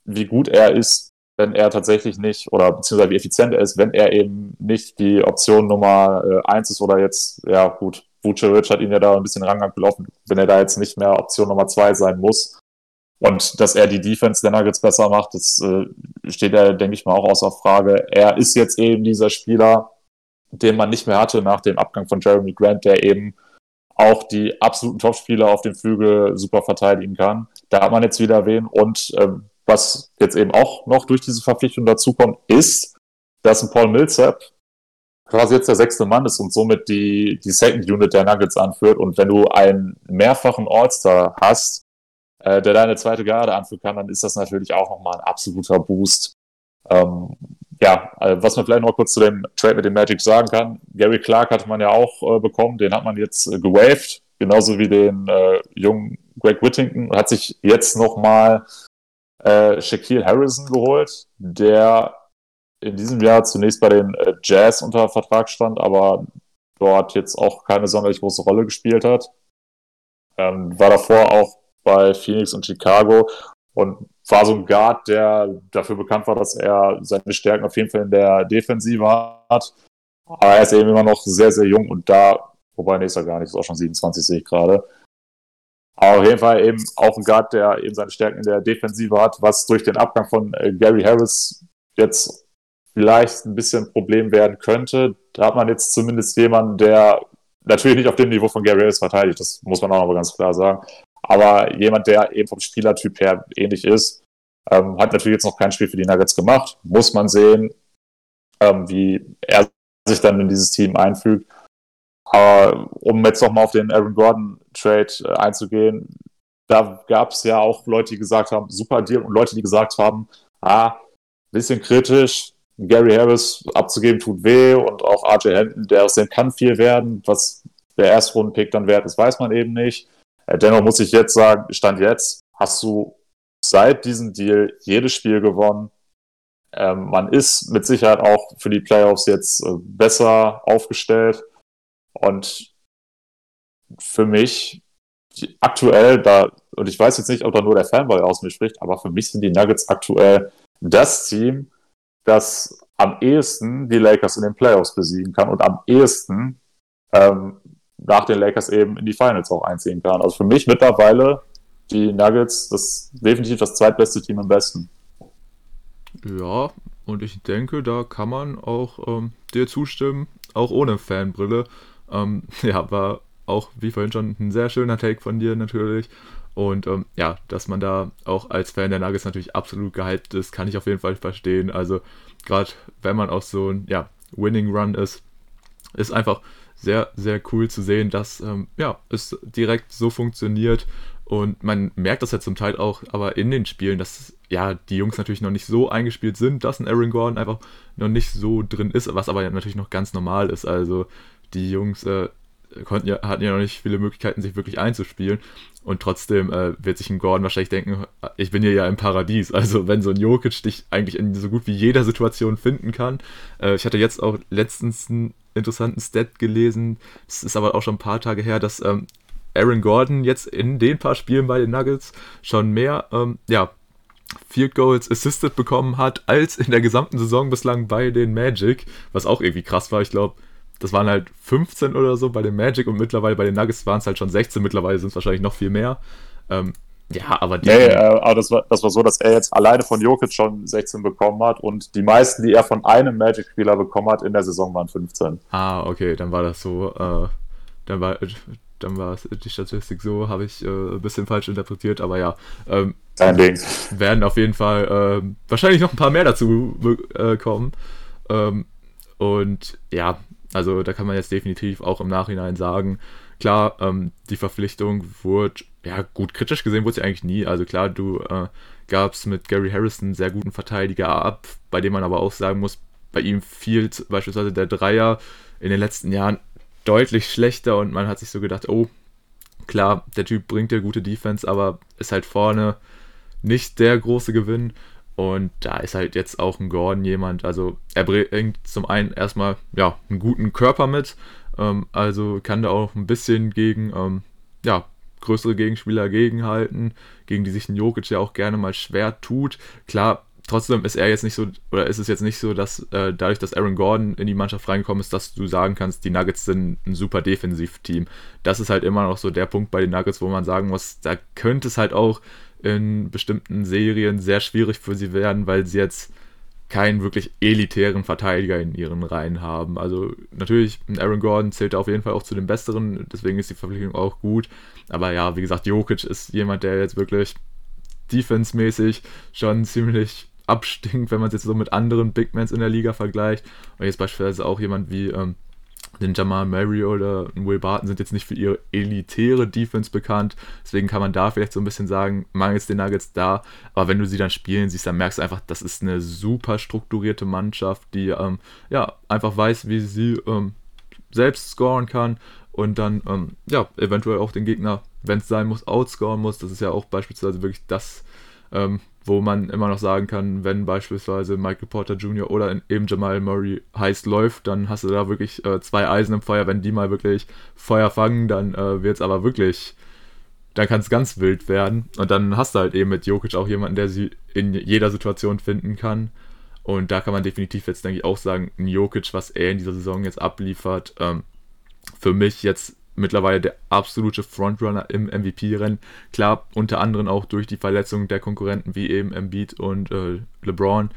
wie gut er ist, wenn er tatsächlich nicht, oder beziehungsweise wie effizient er ist, wenn er eben nicht die Option Nummer äh, 1 ist oder jetzt, ja gut, Vucevic hat ihn ja da ein bisschen Rang abgelaufen, wenn er da jetzt nicht mehr Option Nummer 2 sein muss. Und dass er die Defense der Nuggets besser macht, das äh, steht ja, denke ich mal, auch außer Frage. Er ist jetzt eben dieser Spieler, den man nicht mehr hatte nach dem Abgang von Jeremy Grant, der eben auch die absoluten Topspieler auf dem Flügel super verteidigen kann. Da hat man jetzt wieder wen. Und ähm, was jetzt eben auch noch durch diese Verpflichtung dazukommt, ist, dass ein Paul Millsap quasi jetzt der sechste Mann ist und somit die, die Second Unit der Nuggets anführt. Und wenn du einen mehrfachen All-Star hast, äh, der deine zweite Garde anführen kann, dann ist das natürlich auch nochmal ein absoluter Boost. Ähm, ja, äh, was man vielleicht noch kurz zu dem Trade mit dem Magic sagen kann, Gary Clark hatte man ja auch äh, bekommen, den hat man jetzt äh, gewaved, genauso wie den äh, jungen Greg Whittington, hat sich jetzt nochmal äh, Shaquille Harrison geholt, der in diesem Jahr zunächst bei den äh, Jazz unter Vertrag stand, aber dort jetzt auch keine sonderlich große Rolle gespielt hat. Ähm, war davor auch bei Phoenix und Chicago und war so ein Guard, der dafür bekannt war, dass er seine Stärken auf jeden Fall in der Defensive hat. Aber er ist eben immer noch sehr, sehr jung und da, wobei, nee, ist er gar nicht, ist auch schon 27, sehe ich gerade. Aber auf jeden Fall eben auch ein Guard, der eben seine Stärken in der Defensive hat, was durch den Abgang von äh, Gary Harris jetzt vielleicht ein bisschen ein Problem werden könnte. Da hat man jetzt zumindest jemanden, der natürlich nicht auf dem Niveau von Gary Harris verteidigt, das muss man auch noch ganz klar sagen. Aber jemand, der eben vom Spielertyp her ähnlich ist, ähm, hat natürlich jetzt noch kein Spiel für die Nuggets gemacht. Muss man sehen, ähm, wie er sich dann in dieses Team einfügt. Aber um jetzt nochmal auf den Aaron Gordon Trade äh, einzugehen, da gab es ja auch Leute, die gesagt haben, super Deal und Leute, die gesagt haben, ah, bisschen kritisch, Gary Harris abzugeben tut weh und auch RJ Hampton, der aus dem kann viel werden, was der Erstrunden-Pick dann wert ist, weiß man eben nicht. Äh, dennoch muss ich jetzt sagen, Stand jetzt, hast du seit diesem Deal jedes Spiel gewonnen. Ähm, man ist mit Sicherheit auch für die Playoffs jetzt äh, besser aufgestellt. Und für mich aktuell, da, und ich weiß jetzt nicht, ob da nur der Fanboy aus mir spricht, aber für mich sind die Nuggets aktuell das Team, das am ehesten die Lakers in den Playoffs besiegen kann und am ehesten ähm, nach den Lakers eben in die Finals auch einziehen kann. Also für mich mittlerweile die Nuggets das definitiv das zweitbeste Team am besten. Ja, und ich denke, da kann man auch ähm, dir zustimmen, auch ohne Fanbrille. Ähm, [laughs] ja, war auch, wie vorhin schon, ein sehr schöner Take von dir natürlich. Und ähm, ja, dass man da auch als Fan der Nuggets natürlich absolut gehypt ist, kann ich auf jeden Fall verstehen. Also gerade wenn man auch so ein ja, Winning Run ist, ist einfach sehr, sehr cool zu sehen, dass ähm, ja, es direkt so funktioniert. Und man merkt das ja zum Teil auch, aber in den Spielen, dass ja die Jungs natürlich noch nicht so eingespielt sind, dass ein Aaron Gordon einfach noch nicht so drin ist, was aber natürlich noch ganz normal ist. Also die Jungs äh, konnten ja, hatten ja noch nicht viele Möglichkeiten, sich wirklich einzuspielen. Und trotzdem äh, wird sich ein Gordon wahrscheinlich denken, ich bin hier ja im Paradies. Also wenn so ein Jokic dich eigentlich in so gut wie jeder Situation finden kann. Äh, ich hatte jetzt auch letztens einen interessanten Stat gelesen, es ist aber auch schon ein paar Tage her, dass ähm, Aaron Gordon jetzt in den paar Spielen bei den Nuggets schon mehr, ähm, ja, Field Goals assisted bekommen hat, als in der gesamten Saison bislang bei den Magic, was auch irgendwie krass war. Ich glaube, das waren halt 15 oder so bei den Magic und mittlerweile bei den Nuggets waren es halt schon 16, mittlerweile sind es wahrscheinlich noch viel mehr. Ähm, ja, aber die. Nee, äh, aber das war, das war so, dass er jetzt alleine von Jokic schon 16 bekommen hat und die meisten, die er von einem Magic-Spieler bekommen hat, in der Saison waren 15. Ah, okay, dann war das so. Äh, dann war, dann war die Statistik so, habe ich äh, ein bisschen falsch interpretiert, aber ja. Ähm, Dein Ding. Werden auf jeden Fall äh, wahrscheinlich noch ein paar mehr dazu äh, kommen. Ähm, und ja, also da kann man jetzt definitiv auch im Nachhinein sagen, klar, ähm, die Verpflichtung wurde ja, gut, kritisch gesehen wurde ja eigentlich nie. Also klar, du äh, gabst mit Gary Harrison einen sehr guten Verteidiger ab, bei dem man aber auch sagen muss, bei ihm fiel beispielsweise der Dreier in den letzten Jahren deutlich schlechter und man hat sich so gedacht, oh, klar, der Typ bringt ja gute Defense, aber ist halt vorne nicht der große Gewinn. Und da ist halt jetzt auch ein Gordon jemand, also er bringt zum einen erstmal ja, einen guten Körper mit, ähm, also kann da auch ein bisschen gegen ähm, ja, größere Gegenspieler gegenhalten, gegen die sich ein Jokic ja auch gerne mal schwer tut. Klar, trotzdem ist er jetzt nicht so, oder ist es jetzt nicht so, dass äh, dadurch, dass Aaron Gordon in die Mannschaft reingekommen ist, dass du sagen kannst, die Nuggets sind ein super Defensivteam. Das ist halt immer noch so der Punkt bei den Nuggets, wo man sagen muss, da könnte es halt auch in bestimmten Serien sehr schwierig für sie werden, weil sie jetzt keinen wirklich elitären Verteidiger in ihren Reihen haben. Also natürlich, Aaron Gordon zählt auf jeden Fall auch zu den Besseren, deswegen ist die Verpflichtung auch gut. Aber ja, wie gesagt, Jokic ist jemand, der jetzt wirklich defensemäßig schon ziemlich abstinkt, wenn man es jetzt so mit anderen Bigmans in der Liga vergleicht. Und jetzt beispielsweise auch jemand wie ähm, den Jamal Murray oder Will Barton sind jetzt nicht für ihre elitäre Defense bekannt. Deswegen kann man da vielleicht so ein bisschen sagen, mangels den Nuggets da. Aber wenn du sie dann spielen siehst, dann merkst du einfach, das ist eine super strukturierte Mannschaft, die ähm, ja einfach weiß, wie sie ähm, selbst scoren kann und dann ähm, ja eventuell auch den Gegner, wenn es sein muss, outscoren muss. Das ist ja auch beispielsweise wirklich das, ähm, wo man immer noch sagen kann, wenn beispielsweise Michael Porter Jr. oder eben Jamal Murray heiß läuft, dann hast du da wirklich äh, zwei Eisen im Feuer. Wenn die mal wirklich Feuer fangen, dann äh, wird es aber wirklich, dann kann es ganz wild werden. Und dann hast du halt eben mit Jokic auch jemanden, der sie in jeder Situation finden kann. Und da kann man definitiv jetzt, denke ich, auch sagen, ein Jokic, was er in dieser Saison jetzt abliefert, ähm, für mich jetzt mittlerweile der absolute Frontrunner im MVP-Rennen. Klar, unter anderem auch durch die Verletzungen der Konkurrenten wie eben Embiid und äh, LeBron.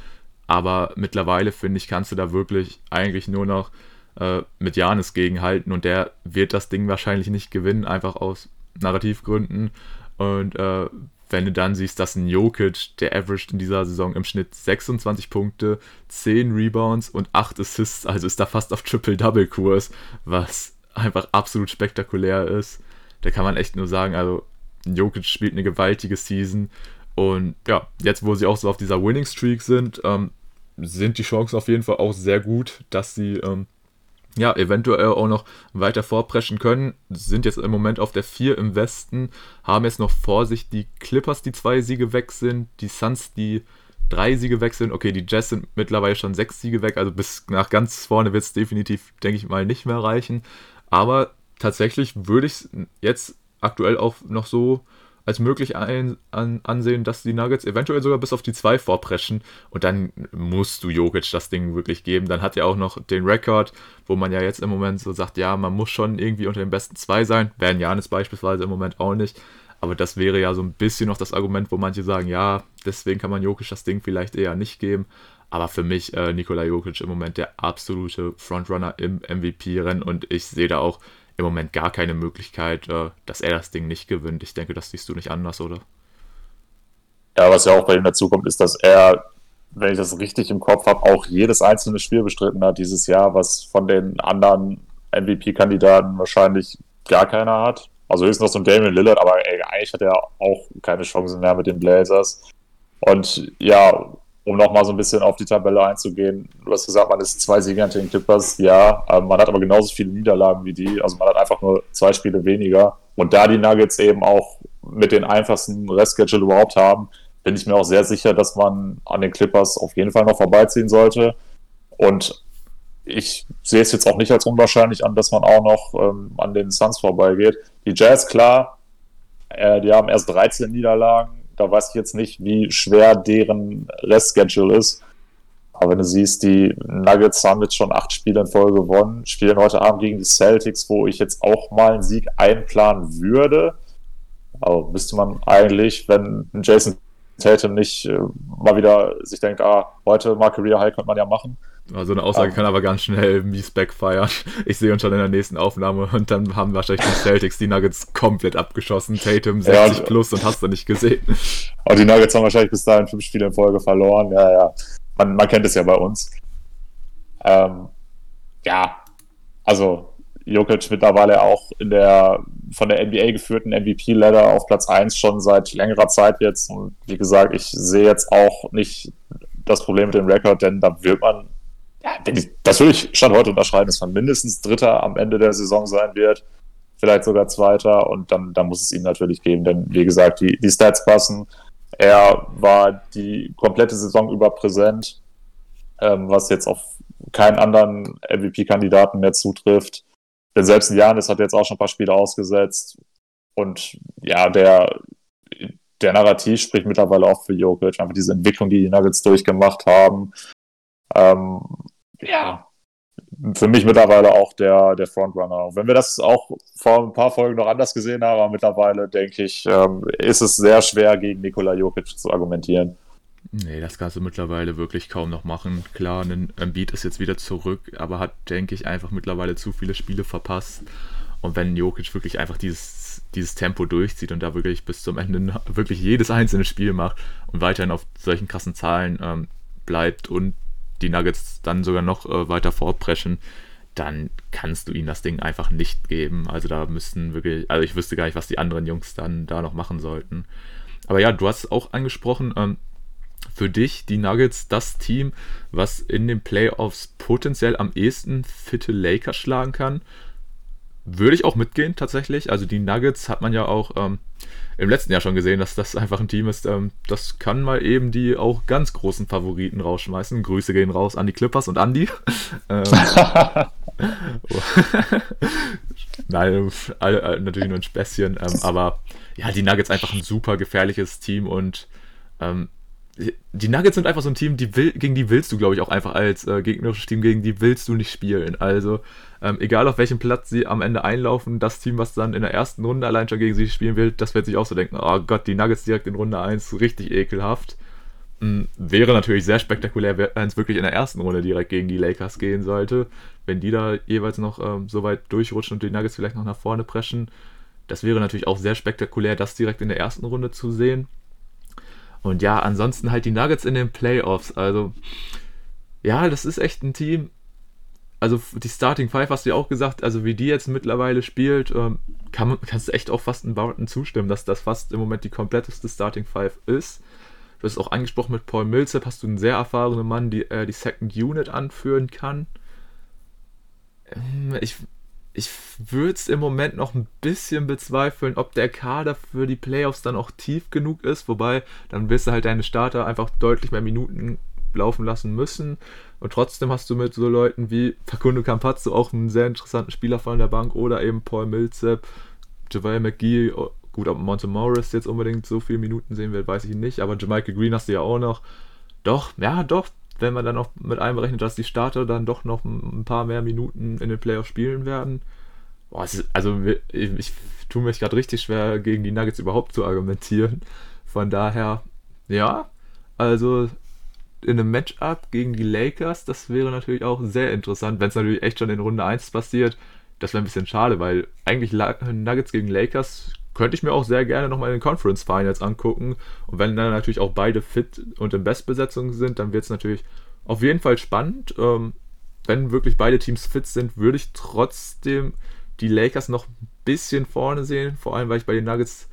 Aber mittlerweile, finde ich, kannst du da wirklich eigentlich nur noch äh, mit Janis gegenhalten und der wird das Ding wahrscheinlich nicht gewinnen, einfach aus Narrativgründen. Und äh, wenn du dann siehst, dass ein Jokic, der averaged in dieser Saison im Schnitt 26 Punkte, 10 Rebounds und 8 Assists, also ist da fast auf Triple-Double-Kurs, was einfach absolut spektakulär ist. Da kann man echt nur sagen, also Jokic spielt eine gewaltige Season. Und ja, jetzt wo sie auch so auf dieser Winning Streak sind, ähm, sind die Chancen auf jeden Fall auch sehr gut, dass sie ähm, ja eventuell auch noch weiter vorpreschen können. Sind jetzt im Moment auf der 4 im Westen, haben jetzt noch vor sich die Clippers, die zwei Siege weg sind, die Suns, die drei Siege weg sind. Okay, die Jazz sind mittlerweile schon sechs Siege weg, also bis nach ganz vorne wird es definitiv, denke ich mal, nicht mehr reichen. Aber tatsächlich würde ich es jetzt aktuell auch noch so als möglich ein, an, ansehen, dass die Nuggets eventuell sogar bis auf die 2 vorpreschen und dann musst du Jokic das Ding wirklich geben. Dann hat er auch noch den Rekord, wo man ja jetzt im Moment so sagt, ja, man muss schon irgendwie unter den besten zwei sein. Wären Janis beispielsweise im Moment auch nicht. Aber das wäre ja so ein bisschen noch das Argument, wo manche sagen, ja, deswegen kann man Jokic das Ding vielleicht eher nicht geben. Aber für mich äh, Nikola Jokic im Moment der absolute Frontrunner im MVP-Rennen und ich sehe da auch im Moment gar keine Möglichkeit, äh, dass er das Ding nicht gewinnt. Ich denke, das siehst du nicht anders, oder? Ja, was ja auch bei ihm dazu kommt, ist, dass er, wenn ich das richtig im Kopf habe, auch jedes einzelne Spiel bestritten hat dieses Jahr, was von den anderen MVP-Kandidaten wahrscheinlich gar keiner hat. Also höchstens noch so ein Damian Lillard, aber ey, eigentlich hat er auch keine Chancen mehr mit den Blazers. Und ja, um nochmal so ein bisschen auf die Tabelle einzugehen, du hast gesagt, man ist zwei Sieger hinter den Clippers, ja, ähm, man hat aber genauso viele Niederlagen wie die, also man hat einfach nur zwei Spiele weniger. Und da die Nuggets eben auch mit den einfachsten Restschedule überhaupt haben, bin ich mir auch sehr sicher, dass man an den Clippers auf jeden Fall noch vorbeiziehen sollte. Und ich sehe es jetzt auch nicht als unwahrscheinlich an, dass man auch noch ähm, an den Suns vorbeigeht. Die Jazz, klar, äh, die haben erst 13 Niederlagen da weiß ich jetzt nicht, wie schwer deren Restschedule ist. Aber wenn du siehst, die Nuggets haben jetzt schon acht Spiele in Folge gewonnen, spielen heute Abend gegen die Celtics, wo ich jetzt auch mal einen Sieg einplanen würde. Aber müsste man eigentlich, wenn Jason Tatum nicht äh, mal wieder sich denkt, ah, heute mal Career High könnte man ja machen, also eine Aussage um, kann aber ganz schnell mies backfeiern. Ich sehe uns schon in der nächsten Aufnahme und dann haben wahrscheinlich die Celtics die Nuggets komplett abgeschossen. Tatum 60 ja, plus und hast du nicht gesehen. Aber die Nuggets haben wahrscheinlich bis dahin fünf Spiele in Folge verloren. Ja, ja. Man, man kennt es ja bei uns. Ähm, ja, also Jokic mittlerweile auch in der von der NBA geführten MVP-Ladder auf Platz 1 schon seit längerer Zeit jetzt. Und wie gesagt, ich sehe jetzt auch nicht das Problem mit dem Rekord, denn da wird man, ja, das würde ich schon heute unterschreiben, dass man mindestens Dritter am Ende der Saison sein wird, vielleicht sogar Zweiter und dann, dann muss es ihn natürlich geben, denn wie gesagt, die, die Stats passen. Er war die komplette Saison über präsent, ähm, was jetzt auf keinen anderen MVP-Kandidaten mehr zutrifft. Denn selbst Janis hat jetzt auch schon ein paar Spiele ausgesetzt. Und ja, der, der Narrativ spricht mittlerweile auch für Jokic. Einfach diese Entwicklung, die die Nuggets durchgemacht haben. Ähm, ja, für mich mittlerweile auch der, der Frontrunner. Wenn wir das auch vor ein paar Folgen noch anders gesehen haben, aber mittlerweile denke ich, ähm, ist es sehr schwer, gegen Nikola Jokic zu argumentieren. Nee, das kannst du mittlerweile wirklich kaum noch machen. Klar, ein Embiid ist jetzt wieder zurück, aber hat, denke ich, einfach mittlerweile zu viele Spiele verpasst. Und wenn Jokic wirklich einfach dieses, dieses Tempo durchzieht und da wirklich bis zum Ende wirklich jedes einzelne Spiel macht und weiterhin auf solchen krassen Zahlen ähm, bleibt und die Nuggets dann sogar noch äh, weiter fortpreschen, dann kannst du ihnen das Ding einfach nicht geben. Also da müssten wirklich, also ich wüsste gar nicht, was die anderen Jungs dann da noch machen sollten. Aber ja, du hast es auch angesprochen, ähm, für dich die Nuggets das Team, was in den Playoffs potenziell am ehesten fitte Lakers schlagen kann? Würde ich auch mitgehen, tatsächlich. Also die Nuggets hat man ja auch ähm, im letzten Jahr schon gesehen, dass das einfach ein Team ist, ähm, das kann mal eben die auch ganz großen Favoriten rausschmeißen. Grüße gehen raus an die Clippers und Andy. [laughs] ähm, [laughs] Nein, natürlich nur ein Späßchen. Ähm, aber ja, die Nuggets einfach ein super gefährliches Team und ähm, die Nuggets sind einfach so ein Team, die will, gegen die willst du, glaube ich, auch einfach als äh, gegnerisches Team, gegen die willst du nicht spielen. Also, ähm, egal auf welchem Platz sie am Ende einlaufen, das Team, was dann in der ersten Runde allein schon gegen sie spielen will, das wird sich auch so denken, oh Gott, die Nuggets direkt in Runde 1, richtig ekelhaft. Mhm, wäre natürlich sehr spektakulär, wenn es wirklich in der ersten Runde direkt gegen die Lakers gehen sollte. Wenn die da jeweils noch ähm, so weit durchrutschen und die Nuggets vielleicht noch nach vorne preschen. Das wäre natürlich auch sehr spektakulär, das direkt in der ersten Runde zu sehen. Und ja, ansonsten halt die Nuggets in den Playoffs. Also, ja, das ist echt ein Team. Also die Starting Five hast du ja auch gesagt, also wie die jetzt mittlerweile spielt, ähm, kann man, kannst du echt auch fast einen Barton zustimmen, dass das fast im Moment die kompletteste Starting Five ist. Du hast auch angesprochen mit Paul Millsap, hast du einen sehr erfahrenen Mann, der äh, die Second Unit anführen kann. Ähm, ich ich würde es im Moment noch ein bisschen bezweifeln, ob der Kader für die Playoffs dann auch tief genug ist. Wobei, dann wirst du halt deine Starter einfach deutlich mehr Minuten laufen lassen müssen. Und trotzdem hast du mit so Leuten wie Facundo Campazzo auch einen sehr interessanten Spieler von der Bank oder eben Paul Millsap, Javier McGee. Oh, gut, ob Monte Morris jetzt unbedingt so viele Minuten sehen wird, weiß ich nicht. Aber Jamaica Green hast du ja auch noch. Doch, ja, doch, wenn man dann auch mit einberechnet, dass die Starter dann doch noch ein paar mehr Minuten in den Playoffs spielen werden. Boah, ist, also ich, ich tue mich gerade richtig schwer, gegen die Nuggets überhaupt zu argumentieren. Von daher, ja, also in einem Matchup gegen die Lakers, das wäre natürlich auch sehr interessant, wenn es natürlich echt schon in Runde 1 passiert. Das wäre ein bisschen schade, weil eigentlich Nuggets gegen Lakers könnte ich mir auch sehr gerne nochmal in den Conference Finals angucken. Und wenn dann natürlich auch beide fit und in Bestbesetzung sind, dann wird es natürlich auf jeden Fall spannend. Ähm, wenn wirklich beide Teams fit sind, würde ich trotzdem die Lakers noch ein bisschen vorne sehen. Vor allem, weil ich bei den Nuggets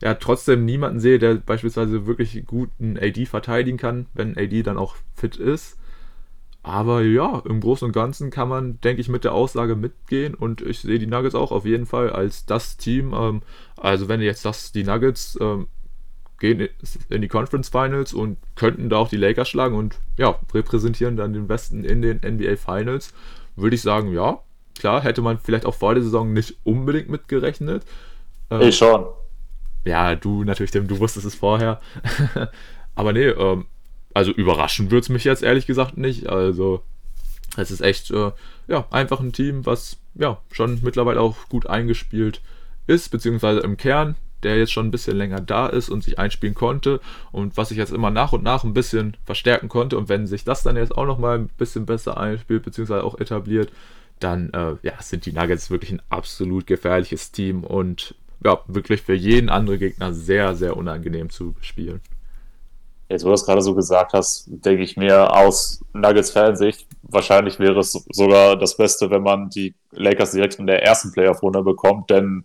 ja trotzdem niemanden sehe, der beispielsweise wirklich guten AD verteidigen kann, wenn AD dann auch fit ist. Aber ja, im Großen und Ganzen kann man, denke ich, mit der Aussage mitgehen und ich sehe die Nuggets auch auf jeden Fall als das Team. Ähm, also wenn jetzt das die Nuggets ähm, gehen in die Conference Finals und könnten da auch die Lakers schlagen und ja, repräsentieren dann den Westen in den NBA Finals, würde ich sagen, ja, klar, hätte man vielleicht auch vor der Saison nicht unbedingt mitgerechnet. Ähm, ich schon. Ja, du natürlich, Tim, du wusstest es vorher. [laughs] Aber nee, ähm, also überraschen würde es mich jetzt ehrlich gesagt nicht. Also es ist echt, äh, ja, einfach ein Team, was ja schon mittlerweile auch gut eingespielt ist, beziehungsweise im Kern, der jetzt schon ein bisschen länger da ist und sich einspielen konnte und was sich jetzt immer nach und nach ein bisschen verstärken konnte. Und wenn sich das dann jetzt auch nochmal ein bisschen besser einspielt, beziehungsweise auch etabliert, dann äh, ja, sind die Nuggets wirklich ein absolut gefährliches Team und ja, wirklich für jeden anderen Gegner sehr, sehr unangenehm zu spielen. Jetzt, wo du das gerade so gesagt hast, denke ich mir aus Nuggets Fansicht, wahrscheinlich wäre es sogar das Beste, wenn man die Lakers direkt in der ersten Playoff-Runde bekommt, denn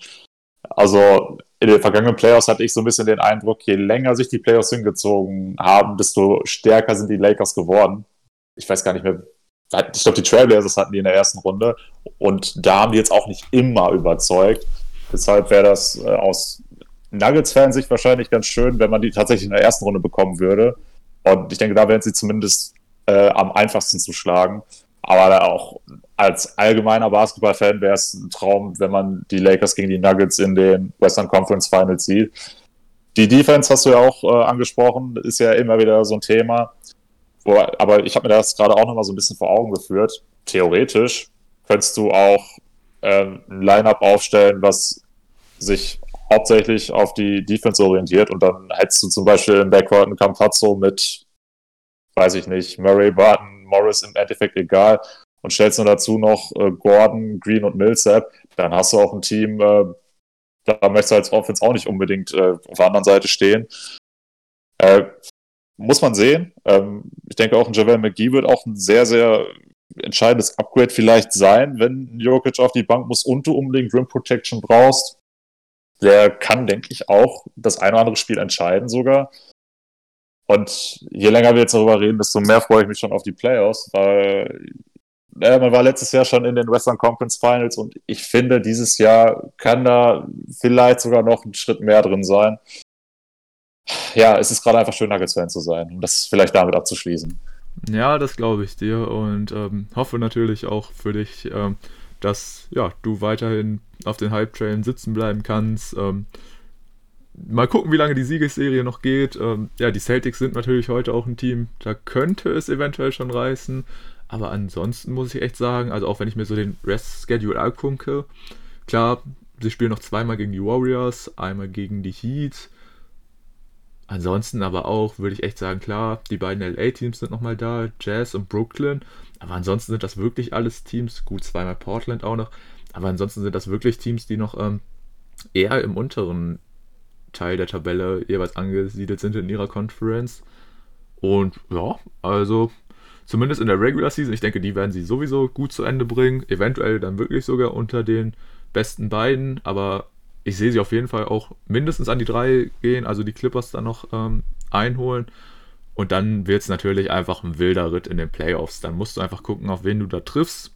also in den vergangenen Playoffs hatte ich so ein bisschen den Eindruck, je länger sich die Playoffs hingezogen haben, desto stärker sind die Lakers geworden. Ich weiß gar nicht mehr, ich glaube, die Trailblazers hatten die in der ersten Runde und da haben die jetzt auch nicht immer überzeugt. Deshalb wäre das äh, aus Nuggets-Fansicht wahrscheinlich ganz schön, wenn man die tatsächlich in der ersten Runde bekommen würde. Und ich denke, da wären sie zumindest äh, am einfachsten zu schlagen. Aber auch als allgemeiner Basketballfan wäre es ein Traum, wenn man die Lakers gegen die Nuggets in den Western Conference Finals sieht. Die Defense hast du ja auch äh, angesprochen, ist ja immer wieder so ein Thema. Wo, aber ich habe mir das gerade auch nochmal so ein bisschen vor Augen geführt. Theoretisch könntest du auch ähm, ein Lineup aufstellen, was sich hauptsächlich auf die Defense orientiert und dann hättest du zum Beispiel im Backcourt einen Campazzo mit, weiß ich nicht, Murray, Barton, Morris im Endeffekt egal und stellst nur dazu noch äh, Gordon, Green und Millsap, dann hast du auch ein Team, äh, da möchtest du als Offense auch nicht unbedingt äh, auf der anderen Seite stehen. Äh, muss man sehen. Ähm, ich denke auch ein Javel McGee wird auch ein sehr, sehr entscheidendes Upgrade vielleicht sein, wenn Jokic auf die Bank muss und du unbedingt Rim Protection brauchst. Der kann, denke ich, auch das eine oder andere Spiel entscheiden sogar. Und je länger wir jetzt darüber reden, desto mehr freue ich mich schon auf die Playoffs, weil äh, man war letztes Jahr schon in den Western Conference Finals und ich finde, dieses Jahr kann da vielleicht sogar noch ein Schritt mehr drin sein. Ja, es ist gerade einfach schön, Nuggets-Fan zu sein, um das vielleicht damit abzuschließen. Ja, das glaube ich dir und ähm, hoffe natürlich auch für dich, ähm, dass ja, du weiterhin auf den Hype-Train sitzen bleiben kannst. Ähm, mal gucken, wie lange die Siegesserie noch geht. Ähm, ja, die Celtics sind natürlich heute auch ein Team, da könnte es eventuell schon reißen. Aber ansonsten muss ich echt sagen, also auch wenn ich mir so den Rest-Schedule angucke, klar, sie spielen noch zweimal gegen die Warriors, einmal gegen die Heat. Ansonsten aber auch, würde ich echt sagen, klar, die beiden LA-Teams sind nochmal da, Jazz und Brooklyn. Aber ansonsten sind das wirklich alles Teams, gut, zweimal Portland auch noch. Aber ansonsten sind das wirklich Teams, die noch ähm, eher im unteren Teil der Tabelle jeweils angesiedelt sind in ihrer Conference. Und ja, also zumindest in der Regular Season, ich denke, die werden sie sowieso gut zu Ende bringen. Eventuell dann wirklich sogar unter den besten beiden, aber ich sehe sie auf jeden Fall auch mindestens an die drei gehen, also die Clippers dann noch ähm, einholen. Und dann wird es natürlich einfach ein wilder Ritt in den Playoffs. Dann musst du einfach gucken, auf wen du da triffst.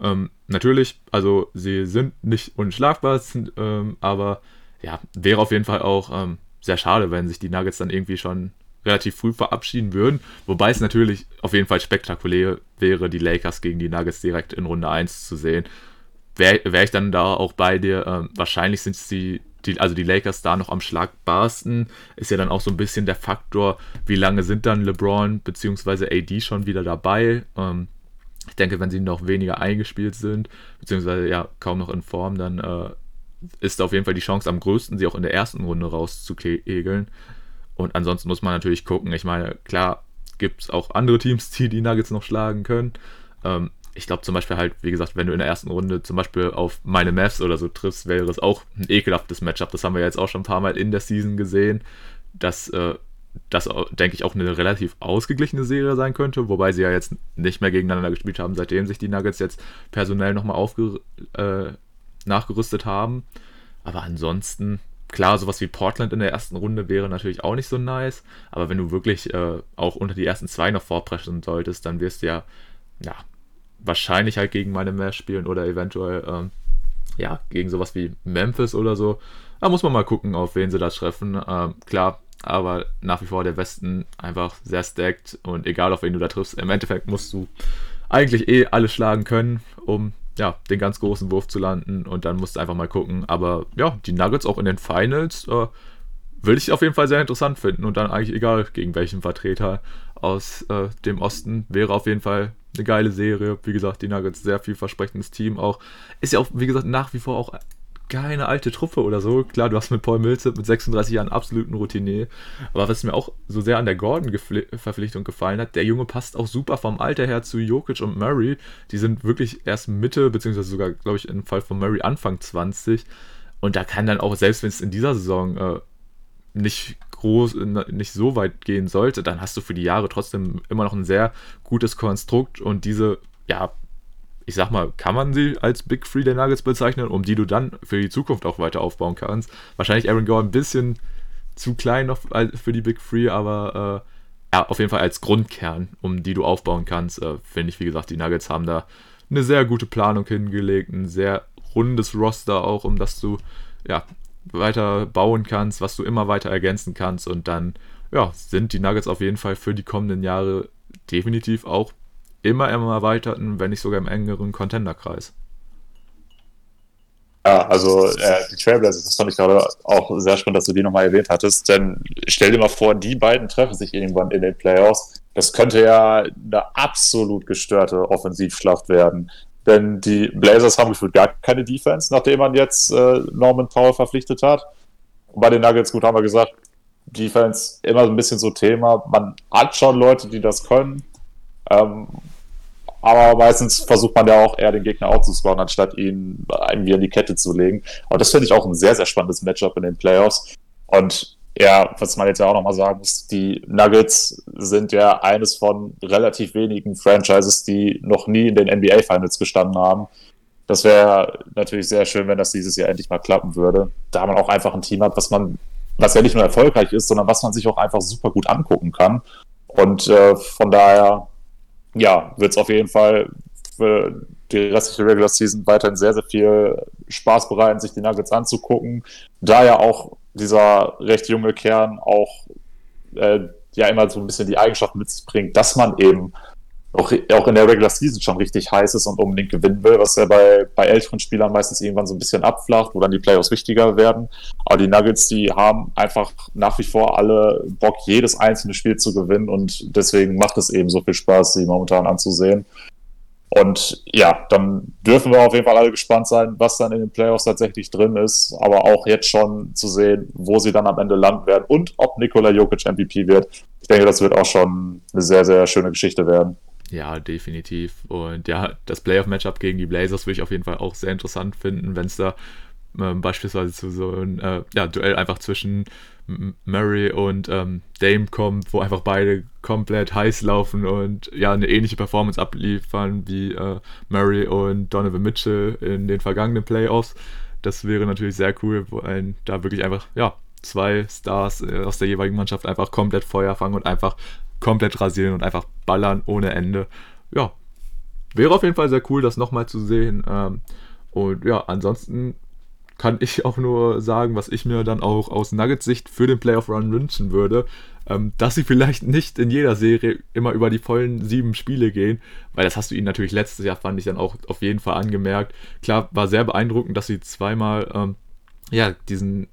Ähm, natürlich, also sie sind nicht unschlagbar, sind, ähm, aber ja, wäre auf jeden Fall auch ähm, sehr schade, wenn sich die Nuggets dann irgendwie schon relativ früh verabschieden würden. Wobei es natürlich auf jeden Fall spektakulär wäre, die Lakers gegen die Nuggets direkt in Runde 1 zu sehen wäre wär ich dann da auch bei dir. Ähm, wahrscheinlich sind es die, die, also die Lakers da noch am schlagbarsten. Ist ja dann auch so ein bisschen der Faktor, wie lange sind dann LeBron bzw. AD schon wieder dabei. Ähm, ich denke, wenn sie noch weniger eingespielt sind, beziehungsweise ja kaum noch in Form, dann äh, ist auf jeden Fall die Chance am größten, sie auch in der ersten Runde rauszukegeln. Und ansonsten muss man natürlich gucken. Ich meine, klar gibt es auch andere Teams, die die Nuggets noch schlagen können. Ähm, ich glaube zum Beispiel halt, wie gesagt, wenn du in der ersten Runde zum Beispiel auf meine Mavs oder so triffst, wäre es auch ein ekelhaftes Matchup. Das haben wir jetzt auch schon ein paar Mal in der Season gesehen, dass äh, das, denke ich, auch eine relativ ausgeglichene Serie sein könnte, wobei sie ja jetzt nicht mehr gegeneinander gespielt haben, seitdem sich die Nuggets jetzt personell nochmal äh, nachgerüstet haben. Aber ansonsten, klar, sowas wie Portland in der ersten Runde wäre natürlich auch nicht so nice, aber wenn du wirklich äh, auch unter die ersten zwei noch vorpreschen solltest, dann wirst du ja, ja, wahrscheinlich halt gegen meine Mavs spielen oder eventuell ähm, ja, gegen sowas wie Memphis oder so. Da muss man mal gucken, auf wen sie das treffen. Ähm, klar, aber nach wie vor der Westen einfach sehr stacked und egal auf wen du da triffst, im Endeffekt musst du eigentlich eh alle schlagen können, um ja, den ganz großen Wurf zu landen und dann musst du einfach mal gucken. Aber ja, die Nuggets auch in den Finals äh, würde ich auf jeden Fall sehr interessant finden und dann eigentlich egal gegen welchen Vertreter aus äh, dem Osten wäre auf jeden Fall eine geile Serie. Wie gesagt, die Nuggets, sehr vielversprechendes Team auch. Ist ja auch, wie gesagt, nach wie vor auch keine alte Truppe oder so. Klar, du hast mit Paul Millsap mit 36 Jahren absoluten Routinier. Aber was mir auch so sehr an der Gordon-Verpflichtung gefallen hat, der Junge passt auch super vom Alter her zu Jokic und Murray. Die sind wirklich erst Mitte, beziehungsweise sogar, glaube ich, im Fall von Murray Anfang 20. Und da kann dann auch, selbst wenn es in dieser Saison äh, nicht groß, nicht so weit gehen sollte, dann hast du für die Jahre trotzdem immer noch ein sehr gutes Konstrukt und diese, ja, ich sag mal, kann man sie als Big Three der Nuggets bezeichnen, um die du dann für die Zukunft auch weiter aufbauen kannst. Wahrscheinlich Aaron Gore ein bisschen zu klein noch für die Big Three, aber äh, ja, auf jeden Fall als Grundkern, um die du aufbauen kannst, äh, finde ich, wie gesagt, die Nuggets haben da eine sehr gute Planung hingelegt, ein sehr rundes Roster auch, um das du ja, weiter bauen kannst, was du immer weiter ergänzen kannst und dann ja, sind die Nuggets auf jeden Fall für die kommenden Jahre definitiv auch immer im erweiterten, wenn nicht sogar im engeren Contenderkreis. Ja, also äh, die Trailblazers, das fand ich gerade auch sehr spannend, dass du die nochmal erwähnt hattest, denn stell dir mal vor, die beiden treffen sich irgendwann in den Playoffs. Das könnte ja eine absolut gestörte Offensivschlacht werden. Denn die Blazers haben gefühlt gar keine Defense, nachdem man jetzt äh, Norman Powell verpflichtet hat. Und bei den Nuggets, gut, haben wir gesagt, Defense immer ein bisschen so Thema. Man hat schon Leute, die das können. Ähm, aber meistens versucht man ja auch eher den Gegner auszuscoren, anstatt ihn irgendwie an die Kette zu legen. Aber das finde ich auch ein sehr, sehr spannendes Matchup in den Playoffs. Und ja, was man jetzt ja auch nochmal sagen muss, die Nuggets sind ja eines von relativ wenigen Franchises, die noch nie in den NBA Finals gestanden haben. Das wäre natürlich sehr schön, wenn das dieses Jahr endlich mal klappen würde. Da man auch einfach ein Team hat, was man, was ja nicht nur erfolgreich ist, sondern was man sich auch einfach super gut angucken kann. Und äh, von daher, ja, wird es auf jeden Fall für die restliche Regular Season weiterhin sehr, sehr viel Spaß bereiten, sich die Nuggets anzugucken. Da ja auch dieser recht junge Kern auch äh, ja immer so ein bisschen die Eigenschaft mit sich bringt, dass man eben auch, auch in der Regular Season schon richtig heiß ist und unbedingt gewinnen will, was ja bei, bei älteren Spielern meistens irgendwann so ein bisschen abflacht, wo dann die Playoffs wichtiger werden. Aber die Nuggets, die haben einfach nach wie vor alle Bock, jedes einzelne Spiel zu gewinnen und deswegen macht es eben so viel Spaß, sie momentan anzusehen. Und ja, dann dürfen wir auf jeden Fall alle gespannt sein, was dann in den Playoffs tatsächlich drin ist, aber auch jetzt schon zu sehen, wo sie dann am Ende landen werden und ob Nikola Jokic MVP wird. Ich denke, das wird auch schon eine sehr, sehr schöne Geschichte werden. Ja, definitiv. Und ja, das Playoff-Matchup gegen die Blazers würde ich auf jeden Fall auch sehr interessant finden, wenn es da äh, beispielsweise zu so einem äh, ja, Duell einfach zwischen Murray und ähm, Dame kommt, wo einfach beide komplett heiß laufen und ja eine ähnliche Performance abliefern wie äh, Murray und Donovan Mitchell in den vergangenen Playoffs. Das wäre natürlich sehr cool, wo ein, da wirklich einfach ja zwei Stars äh, aus der jeweiligen Mannschaft einfach komplett Feuer fangen und einfach komplett rasieren und einfach ballern ohne Ende. Ja, wäre auf jeden Fall sehr cool, das nochmal zu sehen. Ähm, und ja, ansonsten kann ich auch nur sagen, was ich mir dann auch aus Nuggets Sicht für den Playoff Run wünschen würde, ähm, dass sie vielleicht nicht in jeder Serie immer über die vollen sieben Spiele gehen, weil das hast du ihnen natürlich letztes Jahr, fand ich dann auch auf jeden Fall angemerkt. Klar, war sehr beeindruckend, dass sie zweimal ähm, ja, diesen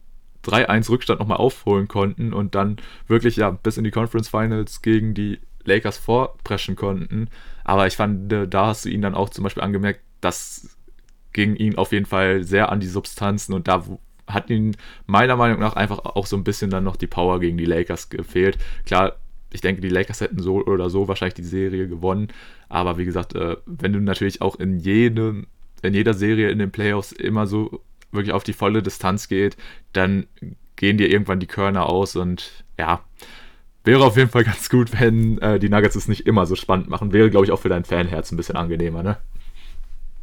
3-1 Rückstand nochmal aufholen konnten und dann wirklich ja bis in die Conference Finals gegen die Lakers vorpreschen konnten. Aber ich fand, da hast du ihnen dann auch zum Beispiel angemerkt, dass ging ihn auf jeden Fall sehr an die Substanzen und da hat ihn meiner Meinung nach einfach auch so ein bisschen dann noch die Power gegen die Lakers gefehlt. Klar, ich denke, die Lakers hätten so oder so wahrscheinlich die Serie gewonnen, aber wie gesagt, äh, wenn du natürlich auch in jedem, in jeder Serie in den Playoffs immer so wirklich auf die volle Distanz geht, dann gehen dir irgendwann die Körner aus und ja, wäre auf jeden Fall [laughs] ganz gut, wenn äh, die Nuggets es nicht immer so spannend machen. Wäre, glaube ich, auch für dein Fanherz ein bisschen angenehmer, ne?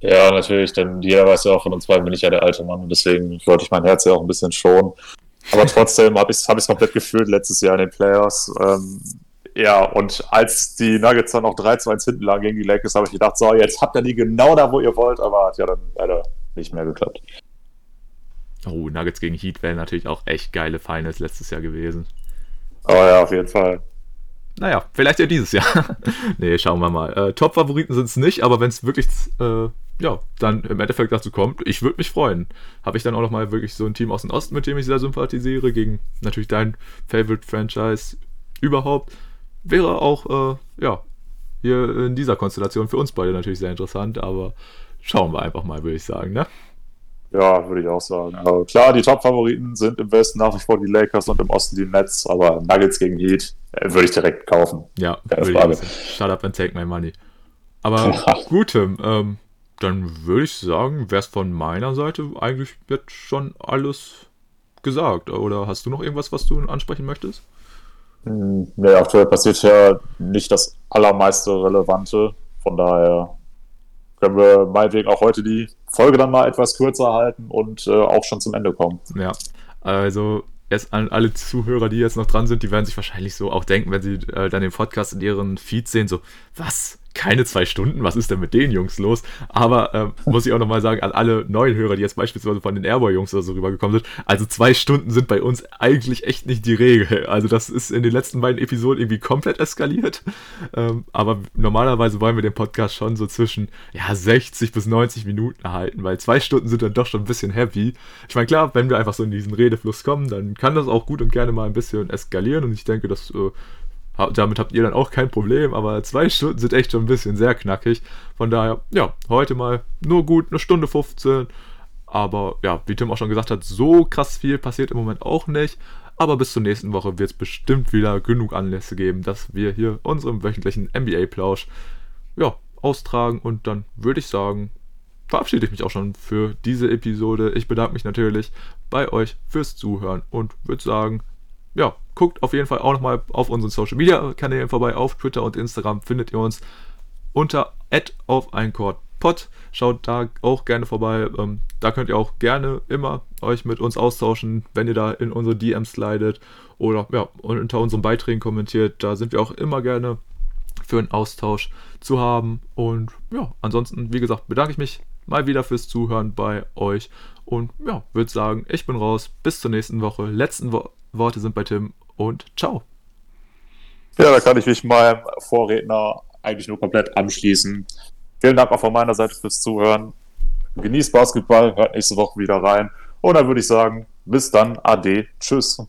Ja, natürlich, denn jeder weiß ja auch von uns beiden bin ich ja der alte Mann und deswegen wollte ich mein Herz ja auch ein bisschen schonen. Aber trotzdem habe ich es hab komplett gefühlt letztes Jahr in den Playoffs. Ähm, ja, und als die Nuggets dann noch 3-2-1 hinten lagen gegen die Lakers, habe ich gedacht, so, jetzt habt ihr die genau da, wo ihr wollt, aber hat ja dann leider nicht mehr geklappt. Oh, Nuggets gegen Heat wären natürlich auch echt geile Finals letztes Jahr gewesen. Oh ja, auf jeden Fall. Naja, vielleicht ja dieses Jahr. [laughs] nee, schauen wir mal. Äh, Top-Favoriten sind es nicht, aber wenn es wirklich äh, ja, dann im Endeffekt dazu kommt, ich würde mich freuen. Habe ich dann auch nochmal wirklich so ein Team aus dem Osten, mit dem ich sehr sympathisiere, gegen natürlich dein Favorite-Franchise überhaupt. Wäre auch, äh, ja, hier in dieser Konstellation für uns beide natürlich sehr interessant, aber schauen wir einfach mal, würde ich sagen, ne? Ja, würde ich auch sagen. Also klar, die Top-Favoriten sind im Westen nach wie vor die Lakers und im Osten die Nets, aber Nuggets gegen Heat äh, würde ich direkt kaufen. Ja, Keine Frage. Shut up and take my money. Aber [laughs] gut, Tim, ähm, dann würde ich sagen, wäre es von meiner Seite eigentlich jetzt schon alles gesagt. Oder hast du noch irgendwas, was du ansprechen möchtest? Hm, nee, aktuell passiert ja nicht das allermeiste Relevante. Von daher können wir meinetwegen auch heute die Folge dann mal etwas kürzer halten und äh, auch schon zum Ende kommen. Ja, also erst an alle Zuhörer, die jetzt noch dran sind, die werden sich wahrscheinlich so auch denken, wenn sie äh, dann den Podcast in ihren Feed sehen, so, was? Keine zwei Stunden, was ist denn mit den Jungs los? Aber ähm, muss ich auch nochmal sagen, an alle neuen Hörer, die jetzt beispielsweise von den Airboy-Jungs oder so rübergekommen sind, also zwei Stunden sind bei uns eigentlich echt nicht die Regel. Also das ist in den letzten beiden Episoden irgendwie komplett eskaliert. Ähm, aber normalerweise wollen wir den Podcast schon so zwischen ja, 60 bis 90 Minuten erhalten, weil zwei Stunden sind dann doch schon ein bisschen heavy. Ich meine, klar, wenn wir einfach so in diesen Redefluss kommen, dann kann das auch gut und gerne mal ein bisschen eskalieren und ich denke, das äh, damit habt ihr dann auch kein Problem, aber zwei Stunden sind echt schon ein bisschen sehr knackig. Von daher, ja, heute mal nur gut eine Stunde 15. Aber ja, wie Tim auch schon gesagt hat, so krass viel passiert im Moment auch nicht. Aber bis zur nächsten Woche wird es bestimmt wieder genug Anlässe geben, dass wir hier unseren wöchentlichen NBA-Plausch ja, austragen. Und dann würde ich sagen, verabschiede ich mich auch schon für diese Episode. Ich bedanke mich natürlich bei euch fürs Zuhören und würde sagen, ja, guckt auf jeden Fall auch nochmal auf unseren Social Media Kanälen vorbei. Auf Twitter und Instagram findet ihr uns unter auf ein Pod. Schaut da auch gerne vorbei. Ähm, da könnt ihr auch gerne immer euch mit uns austauschen, wenn ihr da in unsere DMs slidet oder ja, unter unseren Beiträgen kommentiert. Da sind wir auch immer gerne für einen Austausch zu haben. Und ja, ansonsten, wie gesagt, bedanke ich mich mal wieder fürs Zuhören bei euch. Und ja, würde sagen, ich bin raus. Bis zur nächsten Woche. Letzten Wo Worte sind bei Tim und ciao. Ja, da kann ich mich meinem Vorredner eigentlich nur komplett anschließen. Vielen Dank auch von meiner Seite fürs Zuhören. Genießt Basketball, hört nächste Woche wieder rein. Und dann würde ich sagen, bis dann, ade, tschüss.